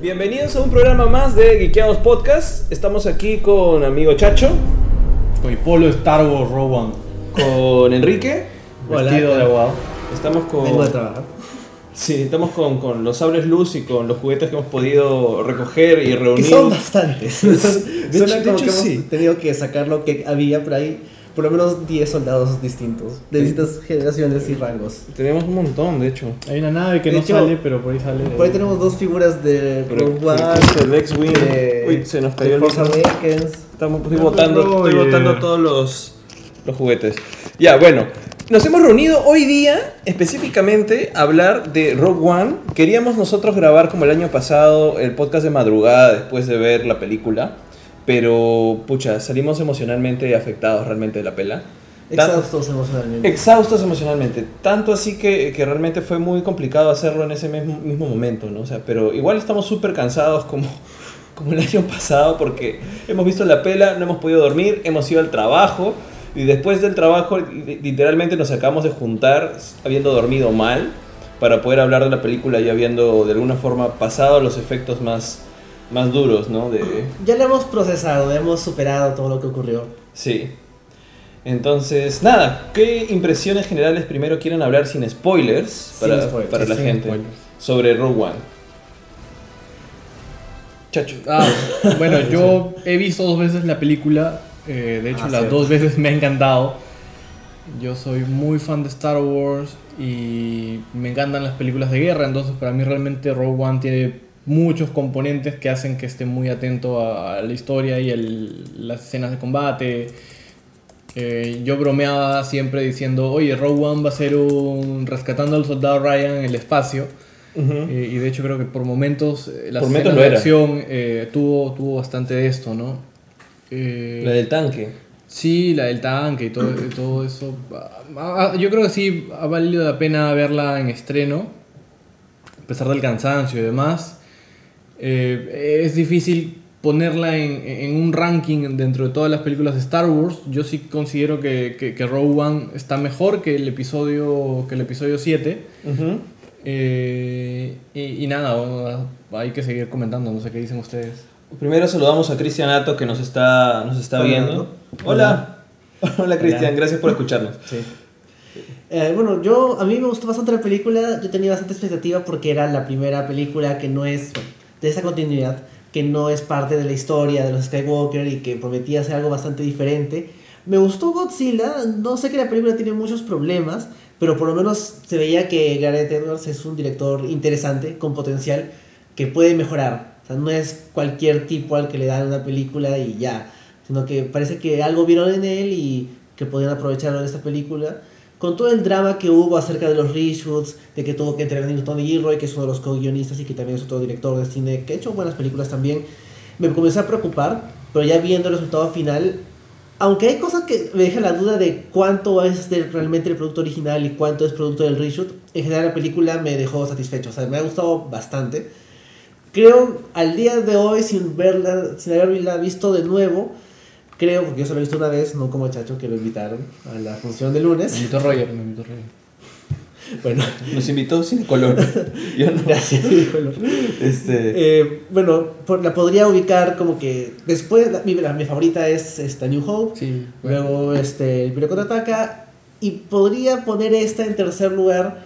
Bienvenidos a un programa más de Geekeados Podcast. Estamos aquí con amigo Chacho, Con el polo Star Wars One. con Enrique, Hola, Vestido de abogado. estamos con Vengo de trabajar. sí, estamos con, con los sables luz y con los juguetes que hemos podido recoger y Que reunir. son bastantes. Suena hecho- de como hecho, que hemos sí. tenido que sacar lo que había por ahí. Por lo menos 10 soldados distintos, de distintas generaciones y rangos. Tenemos un montón, de hecho. Hay una nave que De no hecho, sale, pero por ahí sale. Por ahí tenemos dos figuras de Rogue One, el X-Wing. de, Uy, se nos de cayó el Force. Awakens. Estamos estoy botando, estoy botando todos los, los juguetes. Ya, bueno. Nos hemos reunido hoy día específicamente a hablar de Rogue One. Queríamos nosotros grabar como el año pasado el podcast de madrugada después de ver la película. Pero, pucha, salimos emocionalmente afectados realmente de la pela. Tan- Exhaustos emocionalmente. Exhaustos emocionalmente. Tanto así que, que realmente fue muy complicado hacerlo en ese mismo, mismo momento, ¿no? O sea, pero igual estamos súper cansados como, como el año pasado porque hemos visto la pela, no hemos podido dormir, hemos ido al trabajo y después del trabajo li- literalmente nos acabamos de juntar habiendo dormido mal para poder hablar de la película y habiendo de alguna forma pasado los efectos más, más duros, ¿no? De, Ya lo hemos procesado, hemos superado todo lo que ocurrió. Sí. Entonces, nada, ¿qué impresiones generales primero quieren hablar sin spoilers Sin para, spoilers, para la sin gente spoilers. sobre Rogue One? Chacho. Ah, bueno, yo he visto dos veces la película. eh, de hecho, Ah, las cierto. dos veces me ha encantado. Yo soy muy fan de Star Wars y me encantan las películas de guerra. Entonces, para mí, realmente Rogue One tiene muchos componentes que hacen que esté muy atento a, a la historia y el- las escenas de combate. Eh, yo bromeaba siempre diciendo, oye, Rogue One va a ser un rescatando al soldado Ryan en el espacio. Eh, y de hecho creo que por momentos eh, las Por momentos de acción tuvo, tuvo bastante de esto, ¿no? La del tanque. Sí, la del tanque y todo, todo eso. Ah, ah, Yo creo que sí ha valido la pena verla en estreno, a pesar del cansancio y demás. Eh, es difícil ponerla en, en un ranking dentro de todas las películas de Star Wars. Yo sí considero que, que, que Rogue One está mejor que el episodio, que el episodio 7. Ujú. Eh, y, y nada, bueno, hay que seguir comentando, no sé qué dicen ustedes. Primero saludamos a Cristian Ato que nos está, nos está Hola, viendo. Ato. Hola. Hola Cristian, Hola. gracias por escucharnos. Sí. Eh, bueno, yo a mí me gustó bastante la película, yo tenía bastante expectativa porque era la primera película que no es bueno, de esa continuidad, que no es parte de la historia de los Skywalker y que prometía ser algo bastante diferente. Me gustó Godzilla, no sé que la película tiene muchos problemas, pero por lo menos se veía que Gareth Edwards es un director interesante, con potencial, que puede mejorar. O sea, no es cualquier tipo al que le dan una película y ya, sino que parece que algo vieron en él y que podían aprovecharlo en esta película. Con todo el drama que hubo acerca de los reshoots, de que tuvo que intervenir Tony Gilroy, que es uno de los co-guionistas y que también es otro director de cine que ha hecho buenas películas también, me comencé a preocupar, pero ya viendo el resultado final, aunque hay cosas que me dejan la duda de cuánto es ser realmente el producto original y cuánto es producto del reshoot, en general la película me dejó satisfecho, o sea, me ha gustado bastante. Creo, al día de hoy, sin verla, sin haberla visto de nuevo, creo, porque yo solo he visto una vez, no como Chacho, que lo invitaron a la función de Me lunes. invitó Roger, me invitó Roger. Bueno, Nos invitó sin color. Yo no. gracias. Este, Eh, bueno, por- la podría ubicar como que después, la- mi, la- mi favorita es esta New Hope, Sí, bueno. luego este, el Imperio Contraataca, y podría poner esta en tercer lugar,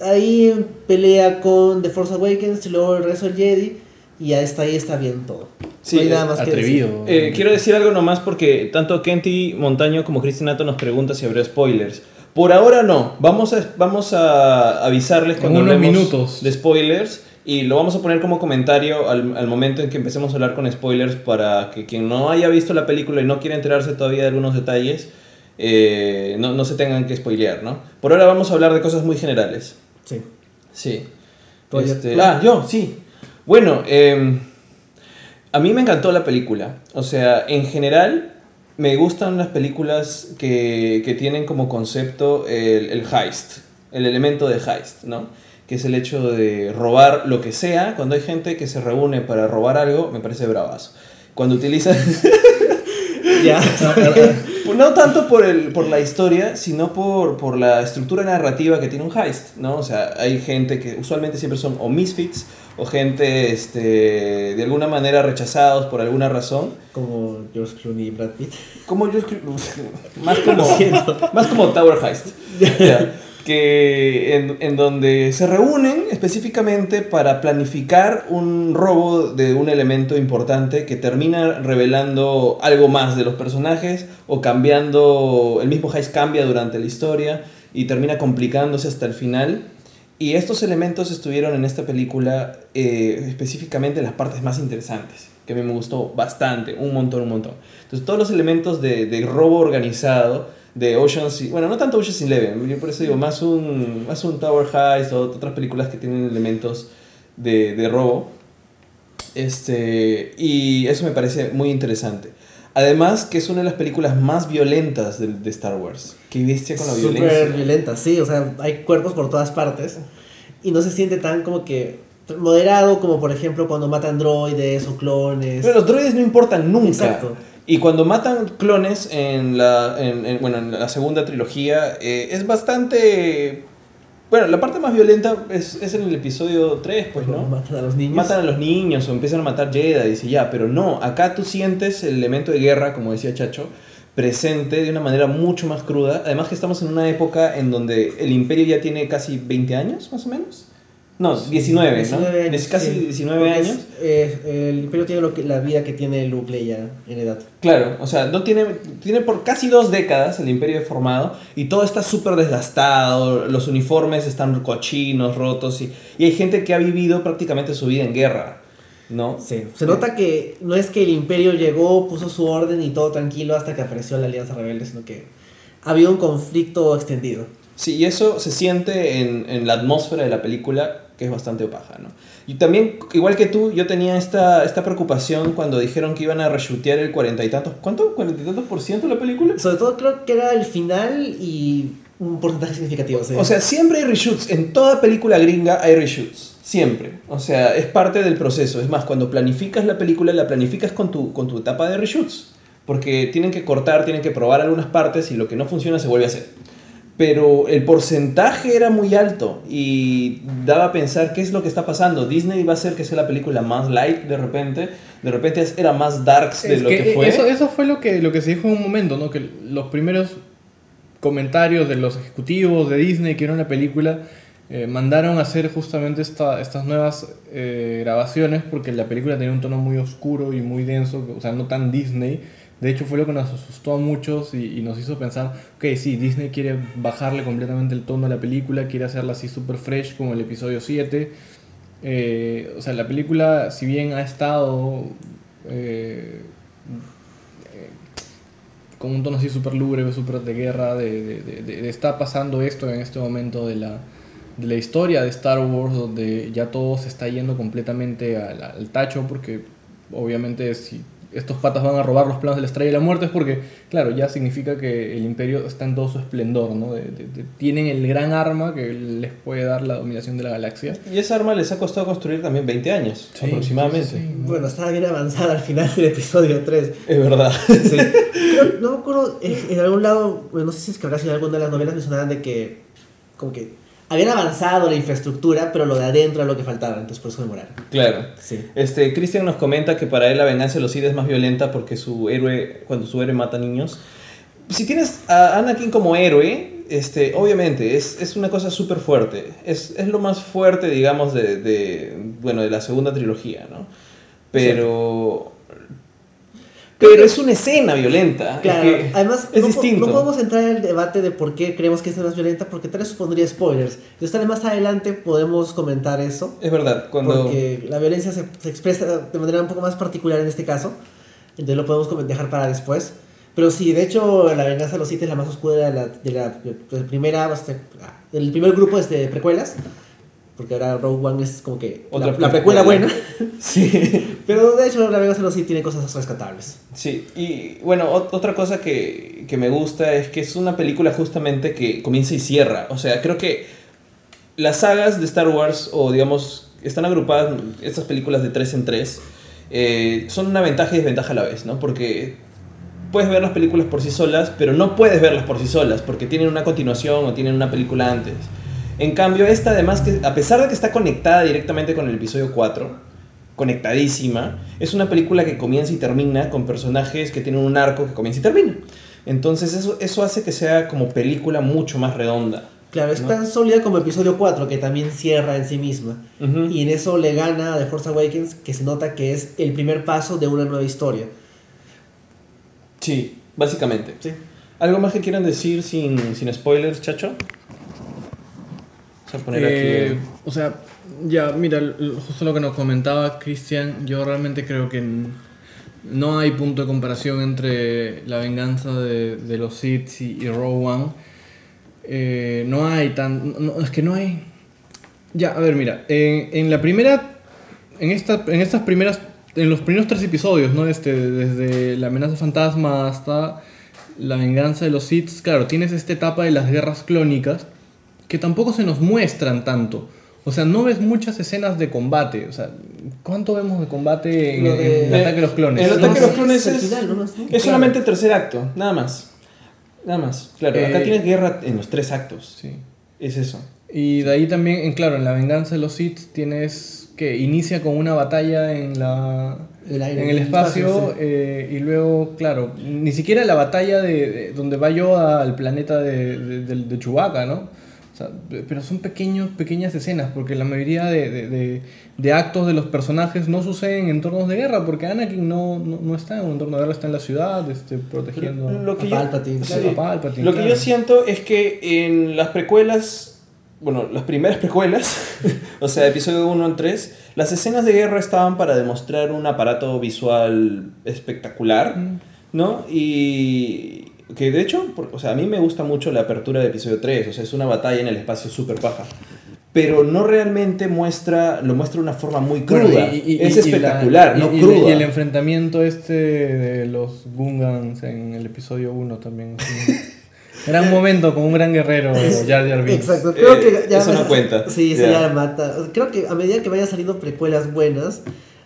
ahí pelea con The Force Awakens y luego el resto del Jedi, y hasta ahí está bien todo. Sí, no hay nada más que decir. atrevido. Eh, quiero decir algo nomás porque tanto Kenty Montaño como Cristian Nato nos preguntan si habrá spoilers. Por ahora no, vamos a, vamos a avisarles cuando unos hablemos minutos. de spoilers y lo vamos a poner como comentario al, al momento en que empecemos a hablar con spoilers para que quien no haya visto la película y no quiera enterarse todavía de algunos detalles, eh, no, no se tengan que spoilear, ¿no? Por ahora vamos a hablar de cosas muy generales. Sí. Sí. Este, ah, yo, sí. Bueno, em, a mí me encantó la película. O sea, en general, me gustan las películas que, que tienen como concepto el, el heist, el elemento de heist, ¿no? Que es el hecho de robar lo que sea. Cuando hay gente que se reúne para robar algo, me parece bravazo. Cuando utilizan... Ya. No tanto por, el, por la historia, sino por, por la estructura narrativa que tiene un heist, ¿no? O sea, hay gente que usualmente siempre son o misfits o gente este, de alguna manera rechazados por alguna razón. Como George Clooney y Brad Pitt. Como yo más como, más como Tower Heist. Que en, en donde se reúnen específicamente para planificar un robo de un elemento importante que termina revelando algo más de los personajes o cambiando, el mismo heist cambia durante la historia y termina complicándose hasta el final. Y estos elementos estuvieron en esta película eh, específicamente en las partes más interesantes, que a mí me gustó bastante, un montón, un montón. Entonces todos los elementos de, de robo organizado, de Ocean's, bueno, no tanto Ocean's Eleven, yo por eso digo, más un, más un Tower Heist o otras películas que tienen elementos de, de robo. Este, y eso me parece muy interesante. Además, que es una de las películas más violentas de, de Star Wars. Que bestia con la Súper violencia. violenta, sí, o sea, hay cuerpos por todas partes y no se siente tan como que moderado como por ejemplo cuando matan droides o clones. Pero los droides no importan nunca. Exacto. Y cuando matan clones en la, en, en- bueno, en la segunda trilogía, eh, es bastante... Bueno, la parte más violenta es, es en el episodio 3, pues, ¿no? Matan a los niños. Matan a los niños o empiezan a matar Jedi, dice ya, pero no, acá tú sientes el elemento de guerra, como decía Chacho, presente de una manera mucho más cruda. Además que estamos en una época en donde el imperio ya tiene casi 20 años, más o menos. No, 19, ¿no? 19 años, Des- casi sí. 19 Porque es- años. eh, el imperio tiene lo que, la vida que tiene Luke Leia en edad. Claro, o sea, no tiene, tiene por casi dos décadas el imperio formado y todo está súper desgastado, los uniformes están cochinos, rotos y, y hay gente que ha vivido prácticamente su vida en guerra, ¿no? Sí. Se nota que no es que el imperio llegó, puso su orden y todo tranquilo hasta que apareció la Alianza Rebelde, sino que había un conflicto extendido. Sí, y eso se siente en, en la atmósfera de la película, que es bastante opaca, ¿no? Y también, igual que tú, yo tenía esta, esta preocupación cuando dijeron que iban a reshootear el cuarenta y tantos, ¿cuánto? ¿Cuarenta y tantos por ciento de la película? Sobre todo creo que era el final y un porcentaje significativo. sí. O sea, siempre hay reshoots. En toda película gringa hay reshoots. Siempre. O sea, es parte del proceso. Es más, cuando planificas la película, la planificas con tu, con tu etapa de reshoots. Porque tienen que cortar, tienen que probar algunas partes y lo que no funciona se vuelve a hacer. Pero el porcentaje era muy alto y daba a pensar qué es lo que está pasando. Disney va a hacer que sea la película más light de repente. De repente era más darks de Es lo que que, fue. Eso, eso fue lo que, lo que se dijo en un momento, ¿no? Que los primeros comentarios de los ejecutivos de Disney que era una película eh, mandaron a hacer justamente esta, estas nuevas eh, grabaciones porque la película tenía un tono muy oscuro y muy denso, o sea, no tan Disney. De hecho, fue lo que nos asustó a muchos y, nos hizo pensar, ok, sí, Disney quiere bajarle completamente el tono a la película, quiere hacerla así super fresh como el episodio 7. Eh, o sea, la película, si bien ha estado eh, eh, con un tono así súper lúgubre, súper de guerra, de- de está pasando esto en este momento de la, de la historia de Star Wars, donde ya todo se está yendo completamente al, al tacho, porque obviamente si estos patas van a robar los planos de la estrella de la muerte es porque, claro, ya significa que el imperio está en todo su esplendor, ¿no? De- de- de- tienen el gran arma que les puede dar la dominación de la galaxia. Y esa arma les ha costado construir también 20 años, Sí, aproximadamente. sí, sí. Bueno, estaba bien avanzada al final del episodio 3. Es verdad. Sí. Creo- no me acuerdo, eh, en algún lado, bueno, no sé si es que habrá sido en alguna de las novelas mencionaban de que, como que, habían avanzado la infraestructura, pero lo de adentro era lo que faltaba, entonces por eso demoraron. Claro. Sí. Este, Christian nos comenta que para él la venganza de los Sith es más violenta porque su héroe, cuando su héroe mata niños. Si tienes a Anakin como héroe, este, obviamente, es, es una cosa súper fuerte. Es, es lo más fuerte, digamos, de, de, bueno, de la segunda trilogía, ¿no? Pero... Pero es una escena violenta. es Claro, que además es no, distinto. no podemos entrar en el debate de por qué creemos que es más violenta, porque tal vez supondría spoilers. Entonces tal vez más adelante podemos comentar eso, Es verdad, cuando... porque la violencia se, se expresa de manera un poco más particular en este caso, entonces lo podemos dejar para después. Pero sí, de hecho, la venganza de los Sith es la más oscura de la, de la, de la primera, del primer grupo este, de precuelas, porque ahora Rogue One es como que Otra la, la precuela buena, Sí. pero de hecho la de los Sith tiene cosas rescatables. Sí, y bueno, ot- otra cosa que, que me gusta es que es una película justamente que comienza y cierra. O sea, creo que las sagas de Star Wars, o digamos, están agrupadas, estas películas de tres en tres, eh, son una ventaja y desventaja a la vez, ¿no? Porque puedes ver las películas por sí solas, pero no puedes verlas por sí solas, porque tienen una continuación o tienen una película antes. En cambio, esta además, que a pesar de que está conectada directamente con el episodio 4, conectadísima, es una película que comienza y termina con personajes que tienen un arco que comienza y termina. Entonces eso, eso hace que sea como película mucho más redonda. Claro, es ¿no? tan sólida como episodio 4, que también cierra en sí misma. Y en eso le gana a The Force Awakens, que se nota que es el primer paso de una nueva historia. Sí, básicamente. Sí. ¿Algo más que quieran decir sin, sin spoilers, chacho? Vamos a poner Eh, aquí. o sea, ya, mira, justo lo que nos comentaba Cristian, yo realmente creo que no hay punto de comparación entre la venganza de, de los Sith y, y Rogue One. Eh, no hay tan... no- es que no hay... Ya, a ver, mira, en, en la primera... En, esta, en estas primeras... En los primeros tres episodios, ¿no? Este, desde la amenaza fantasma hasta la venganza de los Sith, claro, tienes esta etapa de las guerras clónicas que tampoco se nos muestran tanto. O sea, no ves muchas escenas de combate. O sea, ¿cuánto vemos de combate en, de- en el ataque de los clones? El ataque de los clones es final, ¿no? Es Claro. solamente el tercer acto, nada más. Nada más. Claro, acá Eh, tienes guerra en los tres actos. Sí. Es eso. Y de ahí también, en, claro, en la venganza de los Sith tienes que inicia con una batalla en la El aire, en el espacio sí. eh, y luego, claro, ni siquiera la batalla de, de- donde va yo al planeta de, de, de- de Chewbacca, ¿no? O sea, pe- pero son pequeños, pequeñas escenas, porque la mayoría de, de- de- de actos de los personajes no suceden en entornos de guerra, porque Anakin no, no, no está en un entorno de guerra, está en la ciudad, este, protegiendo Lo que A yo, Palpatine, sí. a Palpatine, Lo que claro. yo siento es que en las precuelas, bueno, las primeras precuelas, o sea, episodio 1 en 3, las escenas de guerra estaban para demostrar un aparato visual espectacular, Mm. ¿no? Y que de hecho, por- o sea, a mí me gusta mucho la apertura de episodio 3, o sea, es una batalla en el espacio súper paja. Pero no realmente muestra, lo muestra de una forma muy cruda. Bueno, y- y- es y- y la- espectacular, y- no y- cruda. Y el enfrentamiento este de los Gungans en el episodio 1 también. Gran momento con un gran guerrero, Jar Jar Binks. Exacto, creo Eh, que ya eso no cuenta. Sí, Ya. ya mata. Creo que a medida que vayan saliendo precuelas buenas,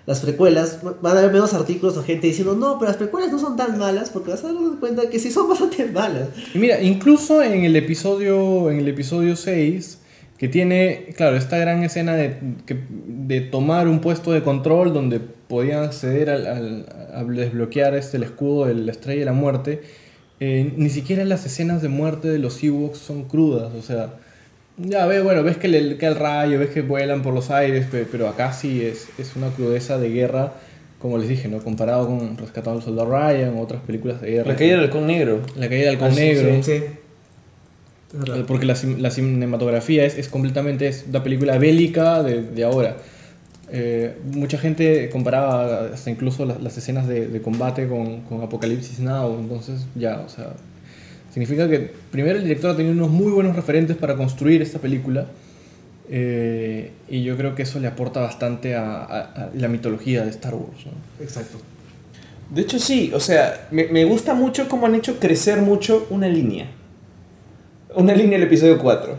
las precuelas van a haber menos artículos o gente diciendo, no, pero las precuelas no son tan malas, porque vas a dar cuenta que sí son bastante malas. Mira, incluso en el episodio, en el episodio 6, que tiene, claro, esta gran escena de, de tomar un puesto de control donde podían acceder al, al- a desbloquear este, el escudo de la estrella de la muerte, eh, ni siquiera las escenas de muerte de los Ewoks son crudas, o sea, ya ves, bueno, ves que le cae el rayo, ves que vuelan por los aires, pe- pero, acá sí es, es una crudeza de guerra, como les dije, ¿no? Comparado con Rescatando al Soldado Ryan o otras películas de guerra. La caída del halcón negro. La caída del halcón Ah, sí, negro. Sí. Verdad. Eh, Porque la, la cinematografía es, es completamente es una película bélica de, de ahora. Eh, mucha gente comparaba hasta incluso las, las escenas de, de combate con, con Apocalipsis Now. Entonces, ya, o sea, significa que primero el director ha tenido unos muy buenos referentes para construir esta película. eh, y yo creo que eso le aporta bastante a, a- a la mitología de Star Wars. ¿no? Exacto. De hecho, sí, o sea, me, me gusta mucho cómo han hecho crecer mucho una línea. Una línea del episodio 4.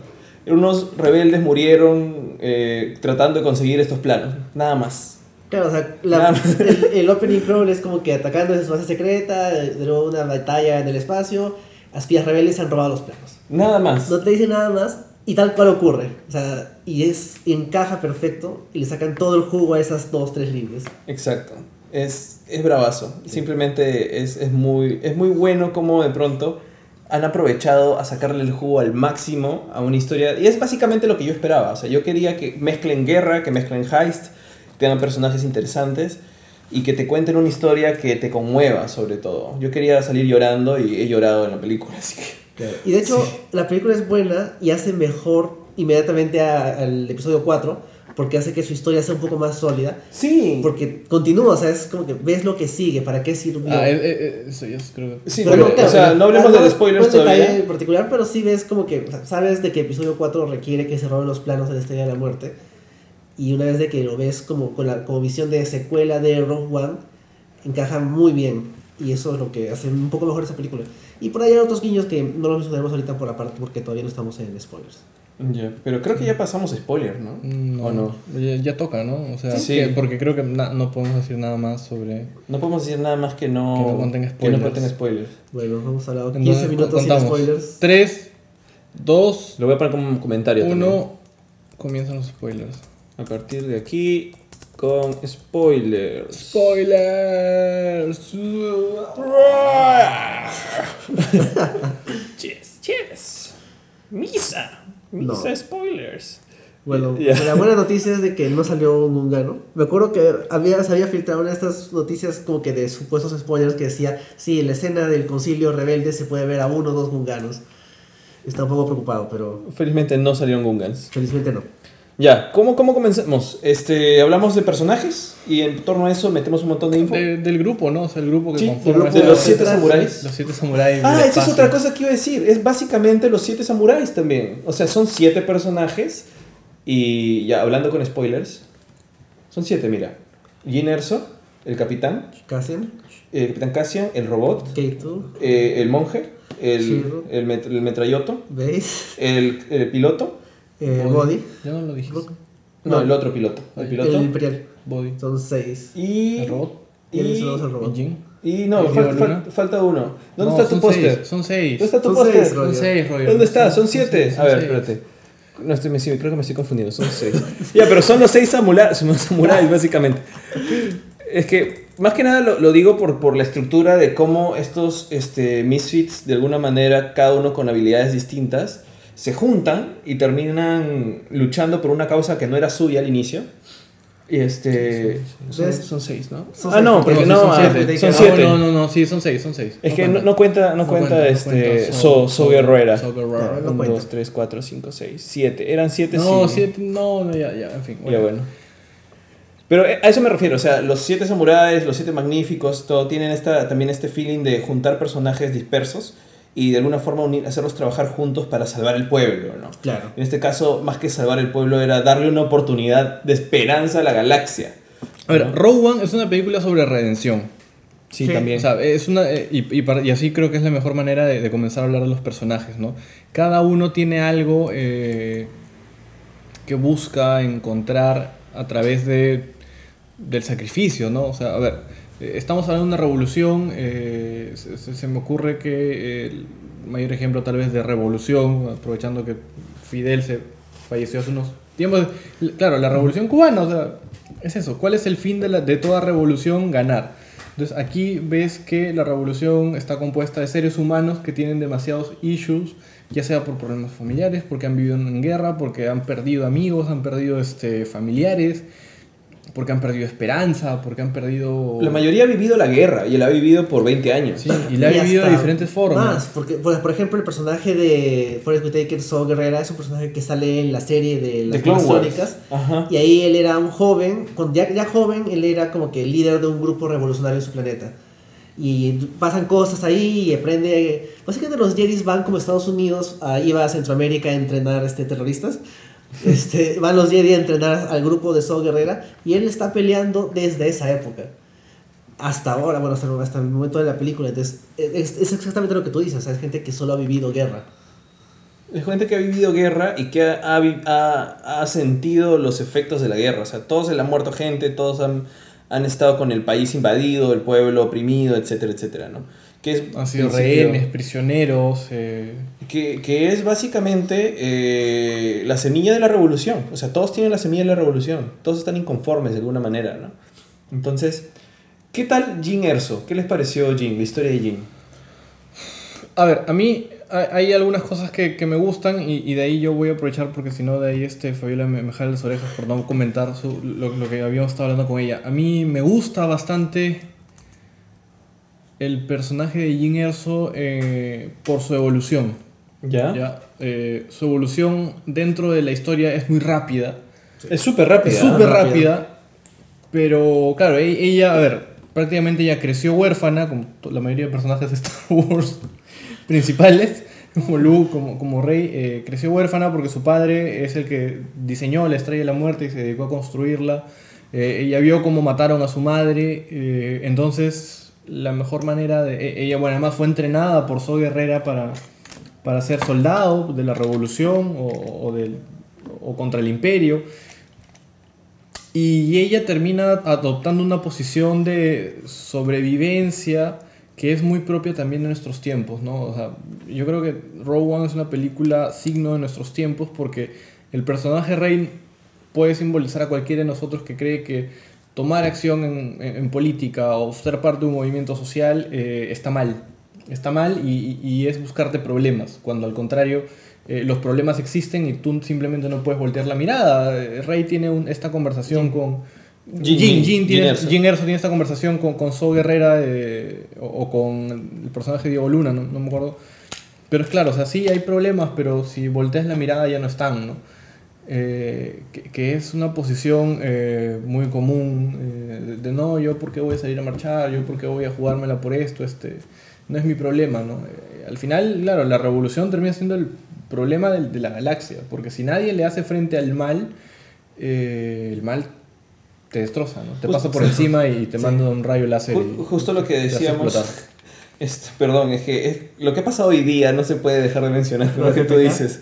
Unos rebeldes murieron eh, tratando de conseguir estos planos. Nada más. Claro, o sea, la- el, el opening crawl es como que atacando su base secreta, de de nuevo una batalla en el espacio, espías rebeldes han robado los planos. Nada más. No te dicen nada más y tal cual ocurre. O sea, y es encaja perfecto y le sacan todo el jugo a esas dos, tres líneas. Exacto. Es, es bravazo. Simplemente es, es, muy, es muy bueno como de pronto han aprovechado a sacarle el jugo al máximo a una historia. Y es básicamente lo que yo esperaba. O sea, yo quería que mezclen guerra, que mezclen heist, tengan personajes interesantes y que te cuenten una historia que te conmueva sobre todo. Yo quería salir llorando y he llorado en la película, así que... Y de hecho, la película es buena y hace mejor inmediatamente a- al episodio 4 porque hace que su historia sea un poco más sólida. Sí. Porque continúa, o sea, es como que ves lo que sigue, para qué sirvió. Ah, eh, eh, eso yo creo. Sí, Pero pero, no, claro, o sea, no hablemos de spoilers no todavía. en particular, pero sí ves como que, sabes de que episodio 4 requiere que se roben los planos de la Estrella de la Muerte. Y una vez de que lo ves como con la como visión de secuela de Rogue One, encaja muy bien. Y eso es lo que hace un poco mejor esa película. Y por ahí hay otros guiños que no los mencionaremos ahorita por aparte porque todavía no estamos en spoilers. Ya, pero creo que ya pasamos spoiler, ¿no? No, ¿O no? Ya, ya toca, ¿no? O sea, Sí. que- porque creo que na- no podemos decir nada más sobre... No podemos decir nada más que no, Que no contenga que no spoilers. contenga spoilers. Bueno, vamos a hablar 15 Entonces, minutos sin spoilers. 3, 2, Lo voy a poner como comentario. también. 1. Comienzan los spoilers. A partir de aquí, con spoilers. Spoilers. Yes, yes. Misa. Misa No. spoilers. Bueno, Ya. la buena noticia es de que no salió un húngaro. Me acuerdo que había, se había filtrado una de estas noticias como que de supuestos spoilers que decía, sí, en la escena del concilio rebelde se puede ver a uno o dos hunganos. Está un poco preocupado, pero Felizmente no salieron Gungans. felizmente no. Ya, ¿cómo, cómo comenzamos? Este, hablamos de personajes y en torno a eso metemos un montón de info. De- del grupo, ¿no? O sea, el grupo que Sí, conforma el grupo de los siete samuráis. Los siete samuráis. Ah, esa es otra cosa que iba a decir. Es básicamente los siete samuráis también. O sea, son siete personajes. Y ya hablando con spoilers, son siete, mira. Jin Erso, el capitán, Cassian, el capitán Cassian, el robot, K2, eh, el monje, el, el, met- el metralloto, Base, el, el piloto. Eh, Body, Ya no lo dijiste. No, No. el otro piloto. El El piloto. el Imperial. Body. Son seis. y. El robot. Y el Y, al robot. ¿Y Jin? y no, ¿El fal- fal- falta uno. ¿Dónde No, está tu póster? Son seis. ¿Dónde está tu Son póster? Son seis, Roger. ¿Dónde está? Son Son siete. son A ver, seis. espérate. No estoy, me, creo que me estoy confundiendo. Son seis. ya, pero son los seis samula- samuráis, básicamente. Es que, más que nada lo, lo digo por, por la estructura de cómo estos este, misfits, de alguna manera, cada uno con habilidades distintas, se juntan y terminan luchando por una causa que no era suya al inicio. Y este. Son, seis, ¿no? Son ah, seis, no, porque no, son ah, siete. son Ah, siete. No, no, no, sí, son seis, son seis. Es que no, no cuenta, no cuenta, este, So, So- so, So- Guerrera. So Guerrera. No, no 1, cuenta. 2, 3, 4, 5, 6, 7. Eran 7, No, sí. siete, no, no, ya, ya, en fin. Ya bueno. Pero eh, a eso me refiero, o sea, los siete samuráis, los siete magníficos, todo tienen esta, también este feeling de juntar personajes dispersos y de alguna forma unir, hacerlos trabajar juntos para salvar el pueblo, ¿no? Claro. En este caso, más que salvar el pueblo, era darle una oportunidad de esperanza a la galaxia. A ver. Rogue One es una película sobre redención. Sí, Sí. también. O sea, es una, eh, y, y y así creo que es la mejor manera de, de comenzar a hablar de los personajes, ¿no? Cada uno tiene algo eh, que busca encontrar a través de, del sacrificio, ¿no? O sea, a ver, estamos hablando de una revolución, eh, se, se- me ocurre que eh, el mayor ejemplo tal vez de revolución, aprovechando que Fidel se falleció hace unos tiempos, claro, la revolución cubana, o sea, es eso, ¿cuál es el fin de, la- de toda revolución? Ganar. Entonces aquí ves que la revolución está compuesta de seres humanos que tienen demasiados issues, ya sea por problemas familiares, porque han vivido en guerra, porque han perdido amigos, han perdido este, familiares, porque han perdido esperanza, porque han perdido... La mayoría ha vivido la guerra y él ha vivido por 20 años. Sí, y la ha Y vivido de diferentes formas. Más, porque por, por ejemplo el personaje de Forrest Whitaker, Saul Guerrera, es un personaje que sale en la serie de las. Ajá. Y ahí él era un joven, cuando ya, ya joven, él era como que el líder de un grupo revolucionario en su planeta. Y pasan cosas ahí y aprende. Básicamente los Jedis van como Estados Unidos, a, iba a Centroamérica a entrenar este, terroristas. Este, van los Jedi a entrenar al grupo de Saul Guerrera y él está peleando desde esa época. Hasta ahora, bueno, hasta, hasta el momento de la película. Entonces, es, es exactamente lo que tú dices. O sea, es gente que solo ha vivido guerra. Es gente que ha vivido guerra y que ha, ha ha- ha sentido los efectos de la guerra. O sea, todos se le han muerto gente, todos han, han estado con el país invadido, el pueblo oprimido, etcétera, etcétera, ¿no? Que es, Han sido rehenes, prisioneros. eh, Que, que es básicamente eh, la semilla de la revolución. O sea, todos tienen la semilla de la revolución. Todos están inconformes de alguna manera, ¿no? Entonces, ¿qué tal Jin Erso? ¿Qué les pareció Jin, la historia de Jin? A ver, a mí hay, algunas cosas que, que me gustan y, y de ahí yo voy a aprovechar porque si no de ahí este Fabiola me, me jala las orejas por no comentar su- lo, lo que habíamos estado hablando con ella. A mí me gusta bastante el personaje de Jin Erso eh, por su evolución. ¿Ya? ¿ya? Eh, su evolución dentro de la historia es muy rápida. Es súper rápida. Es súper rápida. rápida, pero claro, e- ella, a ver, prácticamente ella creció huérfana, como la mayoría de personajes de Star Wars principales, como Luke, como, como Rey, eh, creció huérfana porque su padre es el que diseñó la Estrella de la Muerte y se dedicó a construirla. Eh, ella vio cómo mataron a su madre, eh, entonces la mejor manera de... e- Ella, bueno, además fue entrenada por So Guerrera para, para ser soldado de la revolución o, contra el imperio. Y ella termina adoptando una posición de sobrevivencia que es muy propia también de nuestros tiempos, ¿no? O sea, yo creo que Rogue One es una película signo de nuestros tiempos porque el personaje Rey puede simbolizar a cualquiera de nosotros que cree que tomar acción en política o ser parte de un movimiento social eh, está mal. Está mal y, y es buscarte problemas, cuando al contrario eh, los problemas existen y tú simplemente no puedes voltear la mirada. Eh, Rey tiene un- esta conversación con... Jin- Jin, tiene. Jin Erso tiene esta conversación con, con So Guerrera eh, o, o con el personaje Diego Luna, no, no me acuerdo. Pero es claro, o sea, sí hay problemas, pero si volteas la mirada ya no están, ¿no? Eh, que, que es una posición eh, muy común eh, de, de, no, yo por qué voy a salir a marchar, yo por qué voy a jugármela por esto, este, no es mi problema, ¿no? Eh, al final, claro, la revolución termina siendo el problema de, la galaxia, porque si nadie le hace frente al mal, eh, el mal te destroza, ¿no? Te Justo- pasa por encima y te Sí. manda un rayo láser. y Ju- Justo lo que decíamos. Este, perdón, es que es- lo que ha pasado hoy día no se puede dejar de mencionar ¿Lo que tú pasa? dices.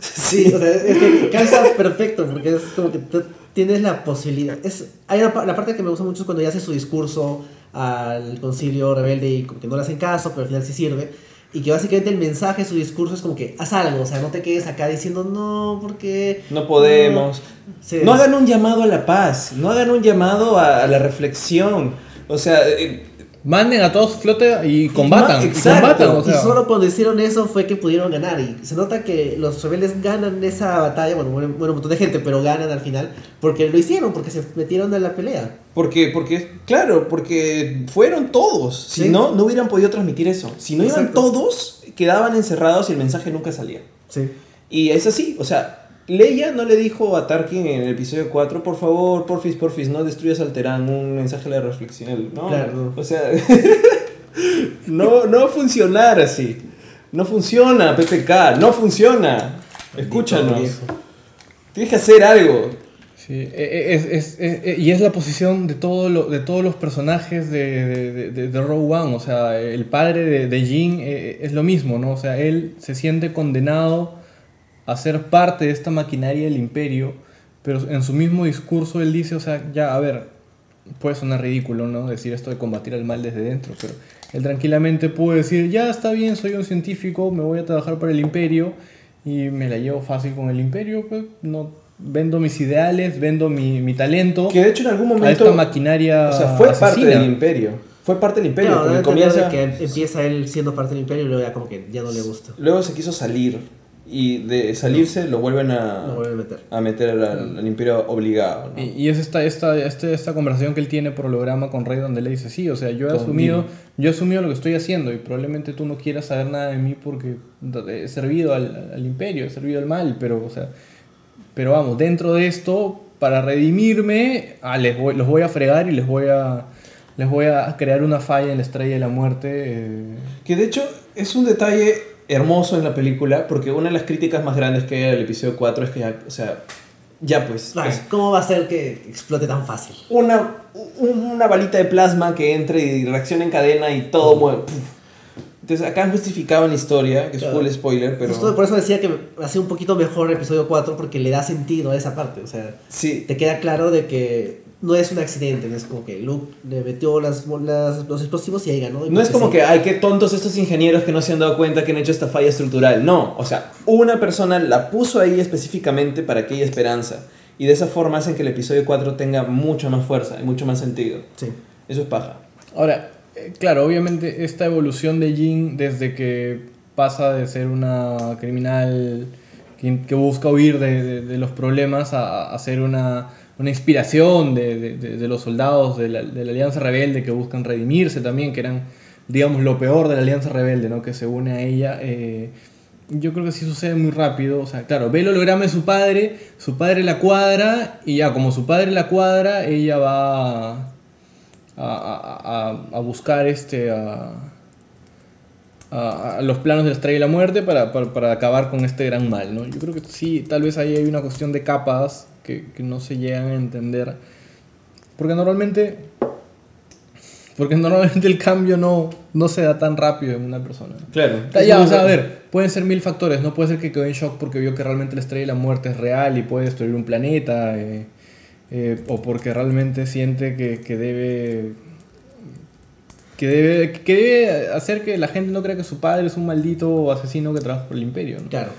Sí, o sea, es que calza perfecto porque es como que tú tienes la posibilidad. Es, hay una la parte que me gusta mucho es cuando ella hace su discurso al concilio rebelde y como que no le hacen caso, pero al final sí sirve. Y que básicamente el mensaje su discurso es como que haz algo, o sea, no te quedes acá diciendo no, porque. No podemos. Sí. No hagan un llamado a la paz, no hagan un llamado a, a la reflexión. O sea, eh, Manden a todos su flota y combatan. y Exacto. combatan, o sea. y solo cuando hicieron eso fue que pudieron ganar. Y se nota que los rebeldes ganan esa batalla. Bueno, mueren, mueren un montón de gente, pero ganan al final. Porque lo hicieron, porque se metieron a la pelea. porque, porque, claro, porque fueron todos. Si Sí. no, no hubieran podido transmitir eso. Si no iban todos, quedaban encerrados y el mensaje nunca salía. Sí. Y es así, o sea, Leia no le dijo a Tarkin en el episodio 4, por favor, porfis, porfis, no destruyas Alterán, un mensaje de reflexión. No, Claro. o sea, no, no va a funcionar así. No funciona, PPK, no funciona. Escúchanos. Tienes que hacer algo. Sí, e- e- es, es- es- e- y es la posición de, todo lo- de todos los personajes de, de, de, de Rogue One. O sea, el padre de, de Jin eh, es lo mismo, ¿no? O sea, él se siente condenado a ser parte de esta maquinaria del imperio, pero en su mismo discurso él dice, o sea, ya, a ver, puede sonar ridículo, ¿no? Decir esto de combatir al mal desde dentro, pero él tranquilamente puede decir, ya está bien, soy un científico, me voy a trabajar para el imperio y me la llevo fácil con el imperio, pues no vendo mis ideales, vendo mi, mi talento Que de hecho en algún a momento... esta maquinaria O sea, fue parte del imperio. Fue parte del imperio. Claro, porque comienza... que empieza él siendo parte del imperio y luego ya como que ya no le gusta. Luego se quiso salir. Y de salirse lo vuelven a... Lo a meter. a meter al, al imperio obligado. ¿no? Y, y es esta, esta, este- esta conversación que él tiene por holograma con Rey donde le dice, sí, o sea, yo he asumido, yo he asumido lo que estoy haciendo y probablemente tú no quieras saber nada de mí porque he servido al, al imperio, he servido al mal, pero, o sea, pero vamos, dentro de esto, para redimirme, ah, les voy, los voy a fregar y les voy a, les voy a crear una falla en la estrella de la muerte. eh, Que de hecho es un detalle hermoso en la película, porque una de las críticas más grandes que hay al episodio 4 es que ya, o sea, ya pues, es ¿Cómo va a ser que explote tan fácil? una, una balita de plasma que entre y reacciona en cadena y todo mueve. puf. Entonces acá han justificado en la historia, que es Claro. full spoiler, pero... Justo por eso decía que hace un poquito mejor el episodio 4 porque le da sentido a esa parte. O sea, Sí, te queda claro de que no es un accidente, no es como que Luke le metió las, las- los explosivos y ahí ganó. y No es como sí. que, ay, qué tontos estos ingenieros que no se han dado cuenta que han hecho esta falla estructural. No, o sea, una persona la puso ahí específicamente para que haya esperanza. Y de esa forma hacen que el episodio 4 tenga mucha más fuerza y mucho más sentido. Sí. Eso es paja. Ahora, eh, claro, obviamente esta evolución de Jin desde que pasa de ser una criminal que, que busca huir de, de- de los problemas a, a ser una, una inspiración de, de- los soldados de la, de la Alianza Rebelde que buscan redimirse también, que eran, digamos, lo peor de la Alianza Rebelde, ¿no? que se une a ella. eh, yo creo que sí sucede muy rápido. O sea, claro, ve el holograma de su padre, su padre la cuadra, y ya como su padre la cuadra, ella va a, a, a- a buscar este a los planos de la estrella de la muerte para, para, para acabar con este gran mal, ¿no? Yo creo que sí, tal vez ahí hay una cuestión de capas que, que no se llegan a entender. Porque normalmente. Porque normalmente el cambio no, no se da tan rápido en una persona. Claro. Ya, o sea, a ver, pueden ser mil factores. No puede ser que quedó en shock porque vio que realmente la estrella de la muerte es real y puede destruir un planeta. eh, eh, o porque realmente siente que, que debe que debe, que debe hacer que la gente no crea que su padre es un maldito asesino que trabaja por el imperio. ¿no? Claro.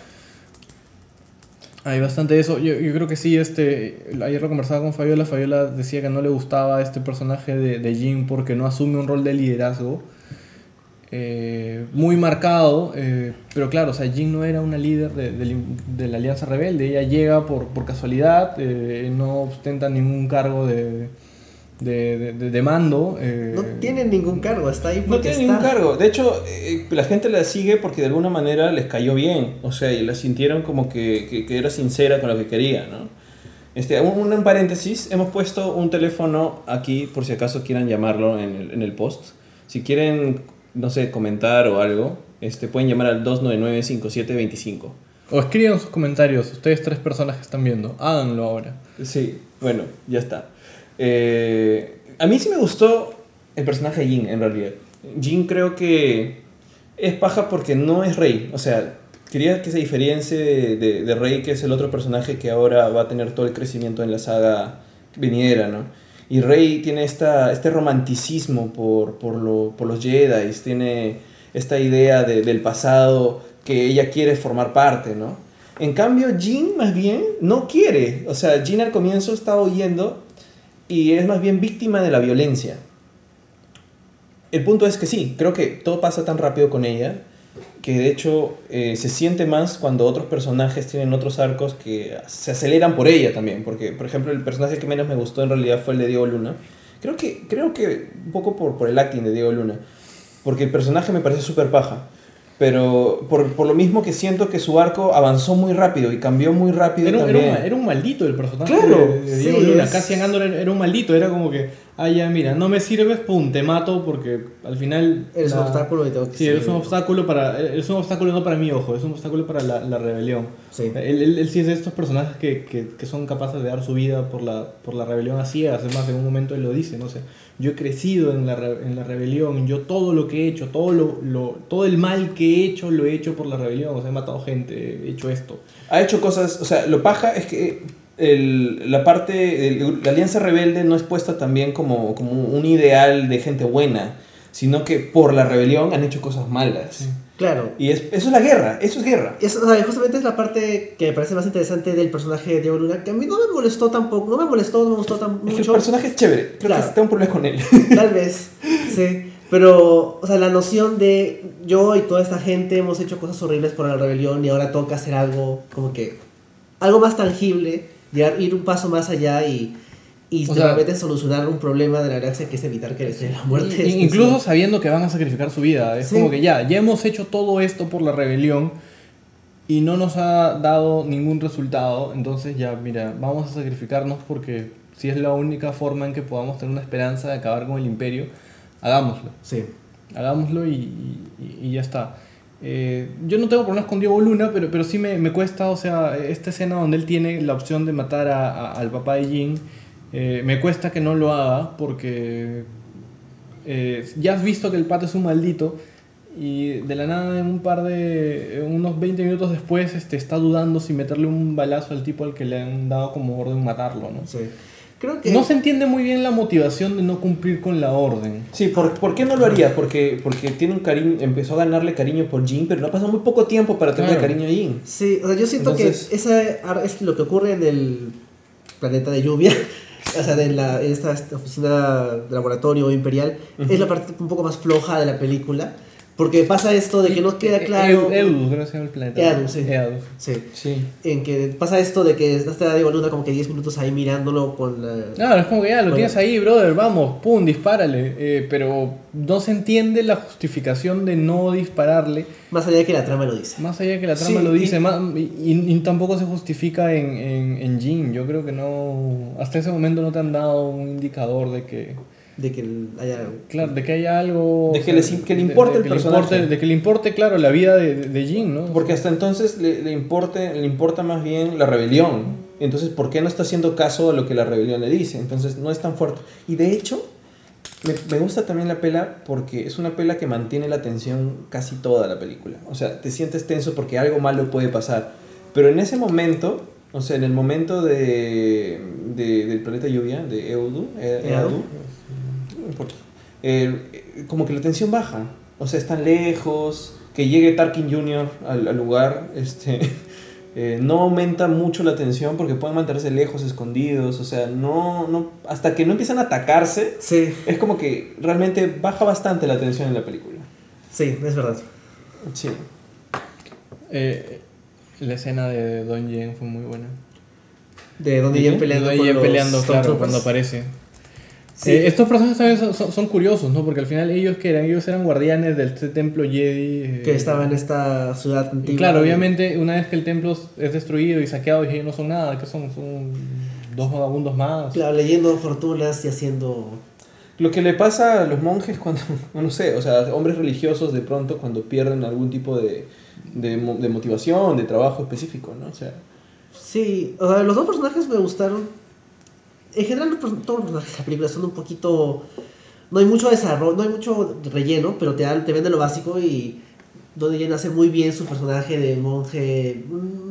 Hay bastante eso. Yo, yo creo que sí, este, ayer lo conversaba con Fabiola. Fabiola decía que no le gustaba este personaje de, de Jin porque no asume un rol de liderazgo eh, muy marcado. eh, pero claro, o sea, Jin no era una líder de, de- de la Alianza Rebelde. Ella llega por, por casualidad, eh, no ostenta ningún cargo de, de, de- de- mando. eh, No tiene ningún cargo, está ahí No tiene está. ningún cargo. De hecho, eh, la gente la sigue porque de alguna manera les cayó bien. O sea, y la sintieron como que, que- que era sincera con lo que quería, ¿no? Este, un, un paréntesis, hemos puesto un teléfono aquí por si acaso quieran llamarlo en el, en el post. Si quieren, no sé, comentar o algo, este, pueden llamar al 299-5725. O escriban sus comentarios, ustedes tres personas que están viendo. Háganlo ahora. Sí, bueno, ya está. Eh, a mí sí me gustó el personaje de Jin, en realidad. Jin creo que es paja porque no es Rey. O sea, quería que se diferencie de, de, Rey, que es el otro personaje que ahora va a tener todo el crecimiento en la saga venidera, ¿no? Y Rey tiene esta, este romanticismo por, por, lo, por los Jedi, tiene esta idea de- del pasado que ella quiere formar parte, ¿no? En cambio, Jin más bien no quiere. O sea, Jin al comienzo está huyendo y es más bien víctima de la violencia. El punto es que sí, creo que todo pasa tan rápido con ella que de hecho eh, se siente más cuando otros personajes tienen otros arcos que se aceleran por ella también. Porque, por ejemplo, el personaje que menos me gustó en realidad fue el de Diego Luna. Creo que, creo que un poco por, por el acting de Diego Luna. Porque el personaje me parece súper paja. Pero por, por lo mismo que siento que su arco avanzó muy rápido y cambió muy rápido Era, un- era también. un, era un maldito el personaje Claro, de, de Diego sí, Luna. es- Cassian Andor era un maldito, era como que, ah, ya, mira, no me sirves, pum, te mato porque al final. Eres un la- obstáculo y tengo que Sí, eres un obstáculo para. Es un obstáculo no para mi ojo, es un obstáculo para la, la rebelión. Sí. Él, él- él sí es de estos personajes que, que, que son capaces de dar su vida por la, por la rebelión a ciegas. Además, en un momento él lo dice, no sé. Yo he crecido en la, re- en la rebelión, yo todo lo que he hecho, todo, lo, lo- todo el mal que he hecho, lo he hecho por la rebelión. O sea, he matado gente, he hecho esto. ha hecho cosas, o sea, lo paja es que el- la parte, el- la Alianza Rebelde no es puesta también como, como un ideal de gente buena, sino que por la rebelión han hecho cosas malas. Sí. Claro. Y es, eso es la guerra, eso es guerra. Eso, o sea, justamente es la parte que me parece más interesante del personaje de Diego Luna, que a mí no me molestó tampoco, no me molestó, no me gustó Es que el personaje es chévere, creo Claro. que tengo un problema con él. Tal vez, sí. Pero, o sea, la noción de yo y toda esta gente hemos hecho cosas horribles por la rebelión y ahora toca hacer algo como que, algo más tangible, llegar, ir un paso más allá y, y realmente solucionar un problema de la galaxia que es evitar que les dé la muerte. I- Incluso sabiendo que van a sacrificar su vida. Es Sí. como que ya, ya hemos hecho todo esto por la rebelión y no nos ha dado ningún resultado. Entonces ya, mira, vamos a sacrificarnos porque si es la única forma en que podamos tener una esperanza de acabar con el imperio, hagámoslo. Sí. Hagámoslo y, y- y ya está. Eh, yo no tengo problemas con Diego Luna, pero, pero sí me, me cuesta, o sea, esta escena donde él tiene la opción de matar a- al papá de Jin, eh, me cuesta que no lo haga porque eh, ya has visto que el pato es un maldito y de la nada en un par de, unos 20 minutos después este, está dudando si meterle un balazo al tipo al que le han dado como orden matarlo, ¿no? Sí. Creo que. No se entiende muy bien la motivación de no cumplir con la orden. Sí, ¿por, ¿por qué no lo haría? Porque, porque tiene un cariño, empezó a ganarle cariño por Jin, pero no ha pasado muy poco tiempo para tenerle Claro. cariño a Jin. Sí, o sea, yo siento Entonces- que esa ar- es lo que ocurre en el planeta de lluvia, o sea, en, la, en esta, esta oficina de laboratorio imperial, es la parte un poco más floja de la película, porque pasa esto de que no queda claro... Edu- Eudus, creo que se llama el planeta. Eadus, sí. Eadus. Sí, Sí. en que pasa esto de que está Diego Luna como que 10 minutos ahí mirándolo con la... Claro, es como que ya lo tienes ahí, brother, vamos, pum, dispárale. Eh, pero no se entiende la justificación de no dispararle, Más allá de que la trama lo dice. más allá de que la trama Sí, lo y- dice, y, y- y tampoco se justifica en, en, en Jin. Yo creo que no. Hasta ese momento no te han dado un indicador de que. De que haya... Claro, de que haya algo. De que o le- que le de- importe de el que le personaje. importe- de que le importe, claro, la vida de, de, de Jin, ¿no? Porque hasta entonces le, le, importe, le importa más bien la rebelión. Entonces, ¿por qué no está haciendo caso a lo que la rebelión le dice? Entonces, no es tan fuerte. Y de hecho, me, me gusta también la pela porque es una pela que mantiene la tensión casi toda la película. O sea, te sientes tenso porque algo malo puede pasar. Pero en ese momento, o sea, en el momento de, de- del planeta lluvia, de Eudu, E- Eadu. Eadu, no importa. eh, como que la tensión baja. O sea, están lejos, que llegue Tarkin Jr. al, al lugar, este, eh, no aumenta mucho la tensión porque pueden mantenerse lejos, escondidos. O sea, no, no, hasta que no empiezan a atacarse, Sí, es como que realmente baja bastante la tensión en la película. sí, es verdad. Sí. Eh, la escena de Don Yen fue muy buena. De donde ¿De ya qué? peleando Don con Yen los peleando, claro, cuando aparece. Sí. Eh, estos personajes también son, son- son curiosos, ¿no? Porque al final ellos que eran, ellos eran guardianes del este templo Jedi. eh, que estaba en esta ciudad y antigua. claro, obviamente, una vez que el templo es destruido y saqueado, y no son nada, que son, son dos vagabundos más. Claro, leyendo fortunas y haciendo... Lo que le pasa a los monjes cuando, no sé, o sea, hombres religiosos de pronto cuando pierden algún tipo de, de, de motivación, de trabajo específico, ¿no? O sea, Sí, o sea, los dos personajes me gustaron. En general, los pers- todos los personajes de la película son un poquito. No hay mucho desarrollo, no hay mucho relleno, pero te, dan, te venden lo básico y. Donde Yen hace muy bien su personaje de monje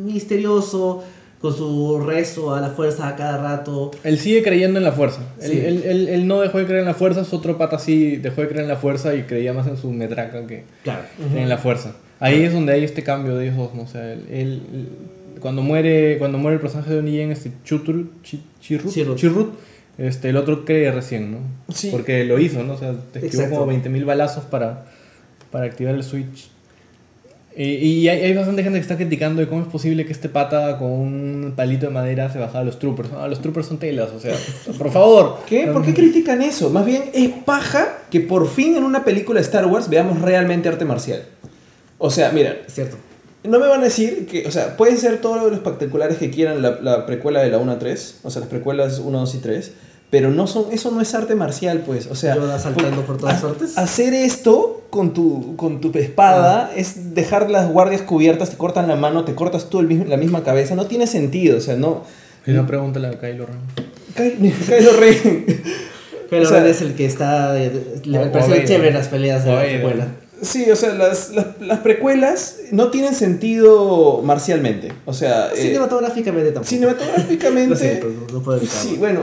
misterioso, con su rezo a la fuerza a cada rato. Él sigue creyendo en la fuerza. Él, Sí. él, él- él no dejó de creer en la fuerza, es otro pata así, dejó de creer en la fuerza y creía más en su metraca que Claro. en la fuerza. Ahí es donde hay este cambio de ellos dos, ¿no? O sea, él, él- él- cuando muere cuando muere el personaje de Donnie Yen, este Chutru, Chi- Chirrut, Chirrut. Chirrut, este, el otro cree recién, ¿no? Sí. Porque lo hizo, ¿no? O sea, te esquivó como 20.000 balazos para, para activar el switch. Y, y hay, hay bastante gente que está criticando de cómo es posible que este pata con un palito de madera se bajara a los troopers. Ah, los troopers son telas, o sea, por favor. ¿qué? ¿Por qué critican eso? Más bien es paja que por fin en una película de Star Wars veamos realmente arte marcial. O sea, mira, Es cierto. No me van a decir que, o sea, pueden ser todos los espectaculares que quieran la, la precuela de la 1 a 3, o sea, las precuelas 1, 2 y 3, pero no son, eso no es arte marcial, pues, o sea... Yoda saltando por todas ha- partes. Hacer esto con tu, con tu espada es dejar las guardias cubiertas, te cortan la mano, te cortas tú el mismo- la misma cabeza, no tiene sentido, o sea, no... Y una pregunta a Kylo Ren. Ky- Kylo Ren... Pero O sea, Ren es el que está. Le Vader. chévere las peleas de la precuela. Sí, o sea, las, las, las precuelas no tienen sentido marcialmente, o sea... eh, Cinematográficamente tampoco. cinematográficamente... Lo siento, no, puedo. Sí, bueno,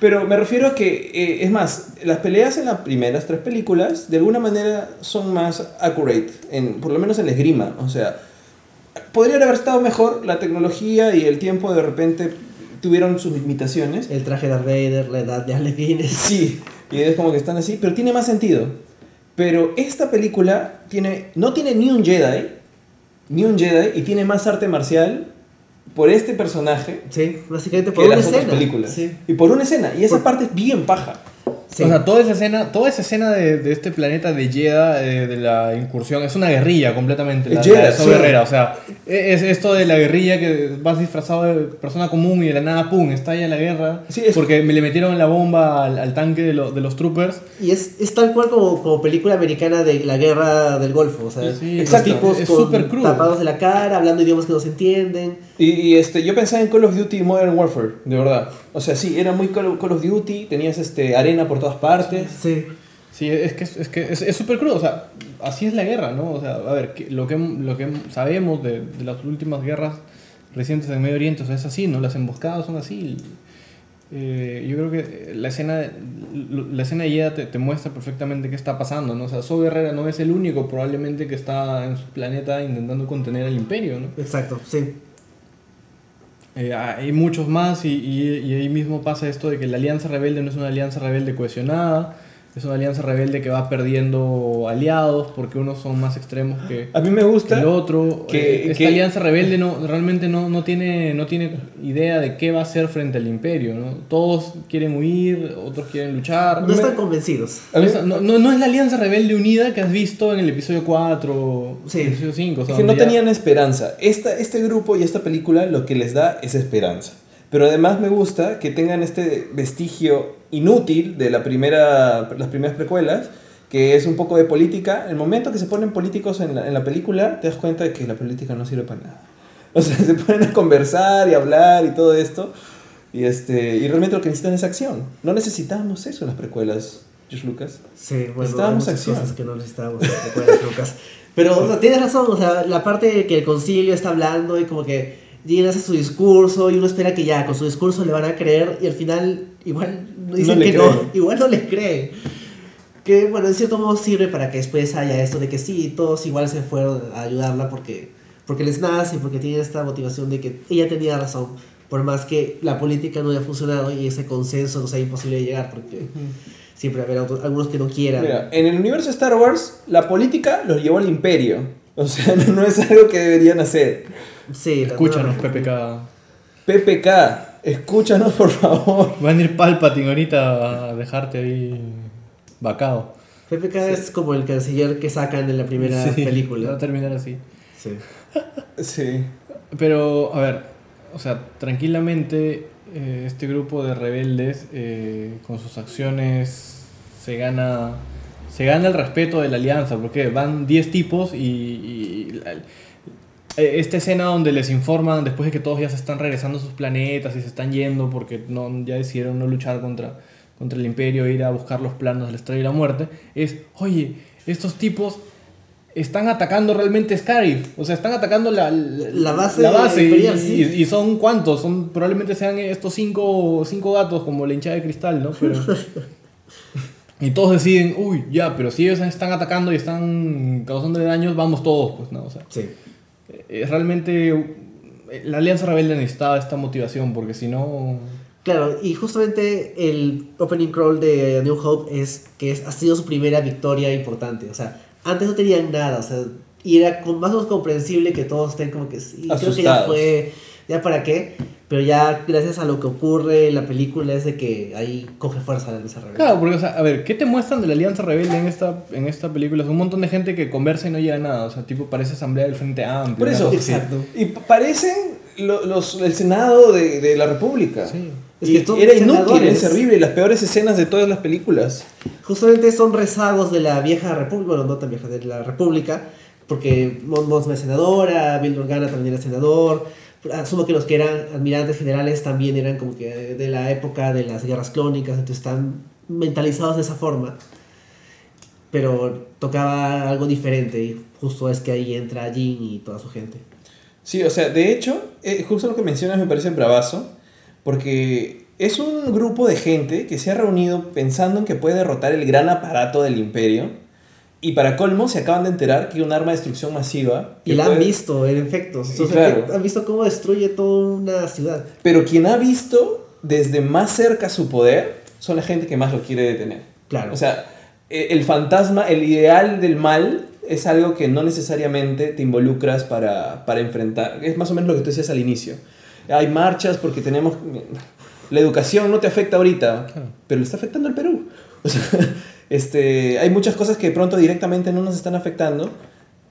pero me refiero a que, eh, es más, las peleas en las primeras tres películas de alguna manera son más accurate, en, por lo menos en la esgrima. O sea, podría haber estado mejor, la tecnología y el tiempo de repente tuvieron sus limitaciones. El traje de Darth Vader, la edad de Alec Guinness. Sí, y es como que están así, pero tiene más sentido. Pero esta película tiene, no tiene ni un Jedi, ni un Jedi, y tiene más arte marcial por este personaje Sí, básicamente por que una las otras escena. películas. Sí. Y por una escena, y esa Por- parte es bien paja. Sí. O sea, toda esa escena, toda esa escena de, de este planeta de Jedha, eh, de la incursión, es una guerrilla completamente. La, Es la de sí. Guerrera, o sea, es esto de la guerrilla que vas disfrazado de persona común y de la nada, pum, estalla la guerra. Sí, es- Porque me le metieron la bomba al, al tanque de, lo- de los troopers. Y es, es tal cual como, como película americana de la guerra del Golfo. O sea, Sí, los exacto. tipos Es con súper crudo. tapados de la cara, hablando idiomas que no se entienden. Y, y, este, yo pensaba en Call of Duty Modern Warfare, de verdad. O sea, sí, era muy Call of, Call of Duty, tenías este, arena por todas partes. Sí. Sí, es que es que es es súper crudo, o sea, así es la guerra, ¿no? O sea, a ver, que- lo que, lo que sabemos de, de las últimas guerras recientes en Medio Oriente, o sea, es así, ¿no? Las emboscadas son así. Eh, yo creo que la escena, la escena de Jedha te, te muestra perfectamente qué está pasando, ¿no? O sea, So Guerrera no es el único probablemente que está en su planeta intentando contener al imperio, ¿no? Exacto, sí. Eh, hay muchos más y, y- y ahí mismo pasa esto de que la alianza rebelde no es una alianza rebelde cohesionada, es una alianza rebelde que va perdiendo aliados porque unos son más extremos que A mí me gusta. el otro. que- Eh, Esta que- alianza rebelde no, realmente no, no, tiene, no tiene idea de qué va a hacer frente al imperio. ¿no? Todos quieren huir, otros quieren luchar. No me- están convencidos. No, no, no es la alianza rebelde unida que has visto en el episodio 4, Sí. el episodio 5. o sea, Es que no ya- tenían esperanza. Esta, este grupo y esta película lo que les da es esperanza. Pero además me gusta que tengan este vestigio inútil de la primera, las primeras precuelas, que es un poco de política. El momento que se ponen políticos en la, en la película, te das cuenta de que la política no sirve para nada. O sea, se ponen a conversar y hablar y todo esto. Y, este, y realmente lo que necesitan es acción. No necesitábamos eso en las precuelas, George Lucas. Sí, bueno, Necesitábamos acción. cosas que no necesitábamos. ¿te acuerdas, Lucas? Pero no, tienes razón, o sea, la parte que el concilio está hablando y como que Jin hace su discurso y uno espera que ya con su discurso le van a creer y al final igual no dicen le que no, creen. igual no les creen. Que, bueno, en cierto modo sirve para que después haya esto de que sí, todos igual se fueron a ayudarla porque, porque les nace, porque tienen esta motivación de que ella tenía razón, por más que la política no haya funcionado y ese consenso no sea imposible de llegar, porque siempre habrá otros- algunos que no quieran. Mira, en el universo de Star Wars, la política los llevó al imperio. O sea, no, no es algo que deberían hacer. Sí, Escúchanos, no- PPK. PPK, escúchanos por favor. Va a venir Palpatine ahorita a dejarte ahí vacado. PPK es como el canciller que sacan en la primera Sí, Va película. a terminar así. Sí. Sí. Pero, a ver, o sea, tranquilamente eh, este grupo de rebeldes eh, con sus acciones se gana se gana el respeto de la alianza, porque van 10 tipos y, esta escena donde les informan después de que todos ya se están regresando a sus planetas y se están yendo porque no, ya decidieron no luchar contra, contra el imperio e ir a buscar los planos de la estrella de la muerte, es, oye, estos tipos están atacando realmente Scarif, o sea, están atacando la, La base la base y, sí. y- y son cuántos, son probablemente sean estos cinco, cinco gatos como la hinchada de cristal, ¿no? Pero, y todos deciden, uy, ya, pero si ellos están atacando y están causándole daños, vamos todos, pues, ¿no? O sea, Sí. Eh, realmente eh, la Alianza Rebelde necesitaba esta motivación, porque si no... Claro, y justamente el opening crawl de New Hope es que es, ha sido su primera victoria importante. O sea, antes no tenían nada, o sea, y era con más o menos comprensible que todos estén como que sí, creo que ya Asustados. fue, ya para qué. Pero ya gracias a lo que ocurre en la película es de que ahí coge fuerza la Alianza Rebelde. Claro, porque, o sea, a ver, ¿qué te muestran de la Alianza Rebelde en esta, en esta película? Es un montón de gente que conversa y no llega a nada, o sea, tipo, parece asamblea del Frente Amplio. Por eso. así. Exacto. Y parecen lo- los, el Senado de, de la República. Sí. Es Y que son era inútil, senadores. inservible, las peores escenas de todas las películas. Justamente son rezagos de la vieja república, bueno, no tan vieja, de la república, porque Mon Mothma es senadora, Bill Organa también era senador, asumo que los que eran admirantes generales también eran como que de la época de las guerras clónicas, entonces están mentalizados de esa forma, pero tocaba algo diferente y justo es que ahí entra Jin y toda su gente. Sí, o sea, de hecho, eh, justo lo que mencionas me parece bravazo, porque es un grupo de gente que se ha reunido pensando en que puede derrotar el gran aparato del imperio, y para colmo se acaban de enterar que un arma de destrucción masiva... Y la han puede- visto en efectos, Sí, o sea, claro. han visto cómo destruye toda una ciudad. Pero quien ha visto desde más cerca su poder son la gente que más lo quiere detener. Claro. O sea, eh, el fantasma, el ideal del mal es algo que no necesariamente te involucras para, para enfrentar. Es más o menos lo que tú decías al inicio. Hay marchas porque tenemos... La educación no te afecta ahorita, pero le está afectando al Perú. O sea, este, hay muchas cosas que de pronto directamente no nos están afectando,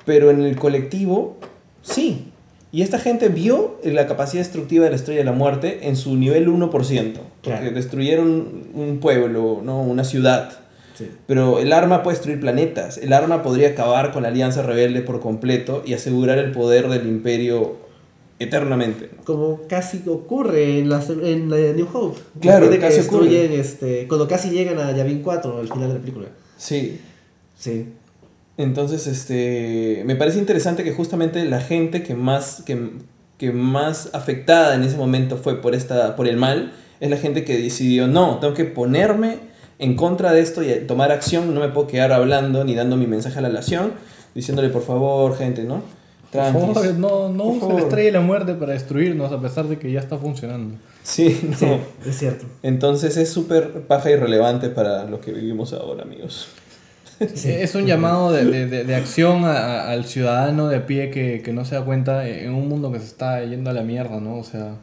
pero en el colectivo sí. Y esta gente vio la capacidad destructiva de la Estrella de la Muerte en su nivel 1%. Porque Claro. destruyeron un pueblo, ¿no? una ciudad. Sí. Pero el arma puede destruir planetas. El arma podría acabar con la Alianza Rebelde por completo y asegurar el poder del imperio eternamente. ¿no? como casi ocurre en, la, en la New Hope. Claro, de que casi ocurre. destruyen, este, cuando casi llegan a Yavin 4 al final de la película. Sí. Sí. Entonces, este, me parece interesante que justamente la gente que más, que, que más afectada en ese momento fue por, esta, por el mal, es la gente que decidió, no, tengo que ponerme en contra de esto y tomar acción, no me puedo quedar hablando ni dando mi mensaje a la nación, diciéndole, por favor, gente, ¿no? Por favor, no, no usen la estrella de la muerte para destruirnos, a pesar de que ya está funcionando. Sí, no. Sí, es cierto. Entonces es súper paja y relevante para lo que vivimos ahora, amigos. Es un llamado de, de- de- de acción a- a- al ciudadano de a pie que, que no se da cuenta en un mundo que se está yendo a la mierda, ¿no? O sea,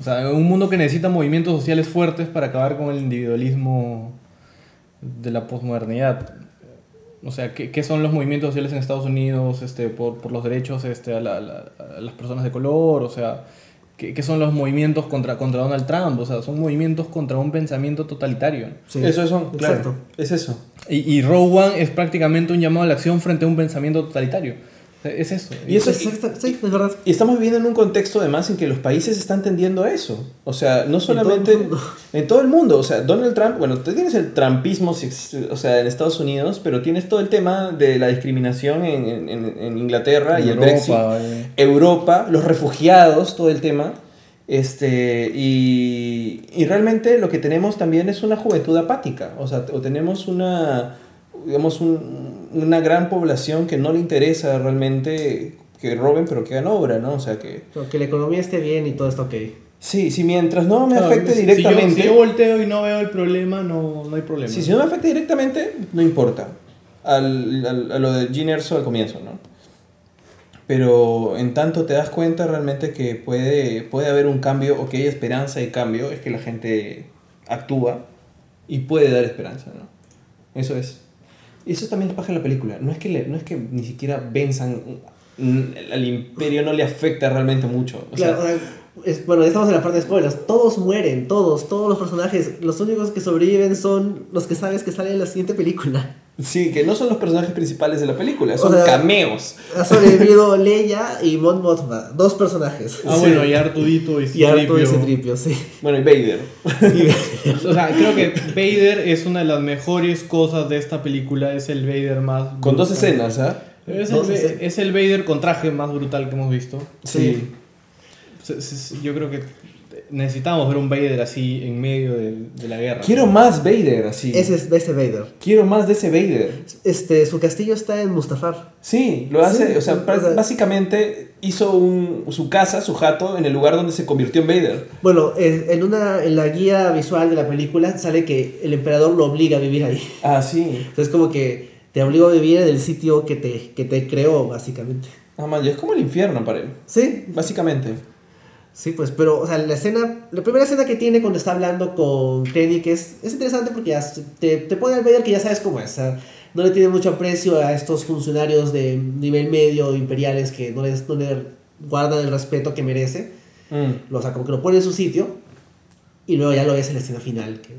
o sea, en un mundo que necesita movimientos sociales fuertes para acabar con el individualismo de la posmodernidad. O sea, ¿qué, qué son los movimientos sociales en Estados Unidos este, por, por los derechos este, a, la- la- a las personas de color? O sea, ¿qué, qué son los movimientos contra, contra Donald Trump? O sea, son movimientos contra un pensamiento totalitario. Sí. eso son, claro, Exacto. es eso. Y, y Rogue One es prácticamente un llamado a la acción frente a un pensamiento totalitario. Es eso. Y eso- sí, es verdad. Y estamos viviendo en un contexto además en que los países están tendiendo a eso. O sea, no solamente todo el mundo. en todo el mundo. O sea, Donald Trump, bueno, tú tienes el trumpismo o sea, en Estados Unidos, pero tienes todo el tema de la discriminación en, en- en- en Inglaterra y el Brexit. Europa. Europa, los refugiados, todo el tema. Este, y, y realmente lo que tenemos también es una juventud apática, o sea, o tenemos una, digamos, un- una gran población que no le interesa realmente que roben, pero que hagan obra, ¿no? O sea, que... Pero que la economía esté bien y todo está ok. Sí, si mientras no me Claro, afecte si- directamente... Si yo, si yo volteo y no veo el problema, no, no hay problema. Si no me afecta directamente, no importa. Al, al- a lo de Gene Erso al comienzo, ¿no? Pero en tanto te das cuenta realmente que puede, puede haber un cambio o que hay esperanza y cambio, es que la gente actúa y puede dar esperanza, ¿no? Eso es. Eso también es paja en la película. No es que, le- no es que ni siquiera venzan, mm, al imperio no le afecta realmente mucho. O Claro, sea, es- bueno, estamos en la parte de spoilers. Todos mueren, todos, todos los personajes. Los únicos que sobreviven son los que sabes que salen en la siguiente película. Sí, que no son los personajes principales de la película, O son sea, cameos. Ha sobrevivido Leia y Mon Mothma, dos personajes. Ah, Sí. bueno, y Artudito y Y Arto y Citripio. Citripio, sí. Bueno, y Vader. O sea, creo que Vader es una de las mejores cosas de esta película. Es el Vader más. Con dos escenas, ¿ah? Es Ve- escenas. es el Vader con traje más brutal que hemos visto. Sí. Yo creo que necesitamos ver un Vader así en medio de, de la guerra. Quiero más Vader, así. Ese es ese Vader. Quiero más de ese Vader. Este, su castillo está en Mustafar. Sí, lo hace, Sí, o sea, o sea- básicamente hizo un, su casa, su jato, en el lugar donde se convirtió en Vader. Bueno, en, en una, en la guía visual de la película sale que el emperador lo obliga a vivir ahí. Ah, sí. Entonces como que te obligó a vivir en el sitio que te, que te creó, básicamente. Ah, man, ya es como el infierno para él, Sí, básicamente. Sí, pues, pero, o sea, la escena, la primera escena que tiene cuando está hablando con Krennic es, es interesante porque ya te, te pone al ver que ya sabes cómo es. o sea, no le tiene mucho aprecio a estos funcionarios de nivel medio imperiales que no, les, no le guardan el respeto que merece. Mm. Lo, o sea, como que lo pone en su sitio y luego ya lo ves en la escena final. Que,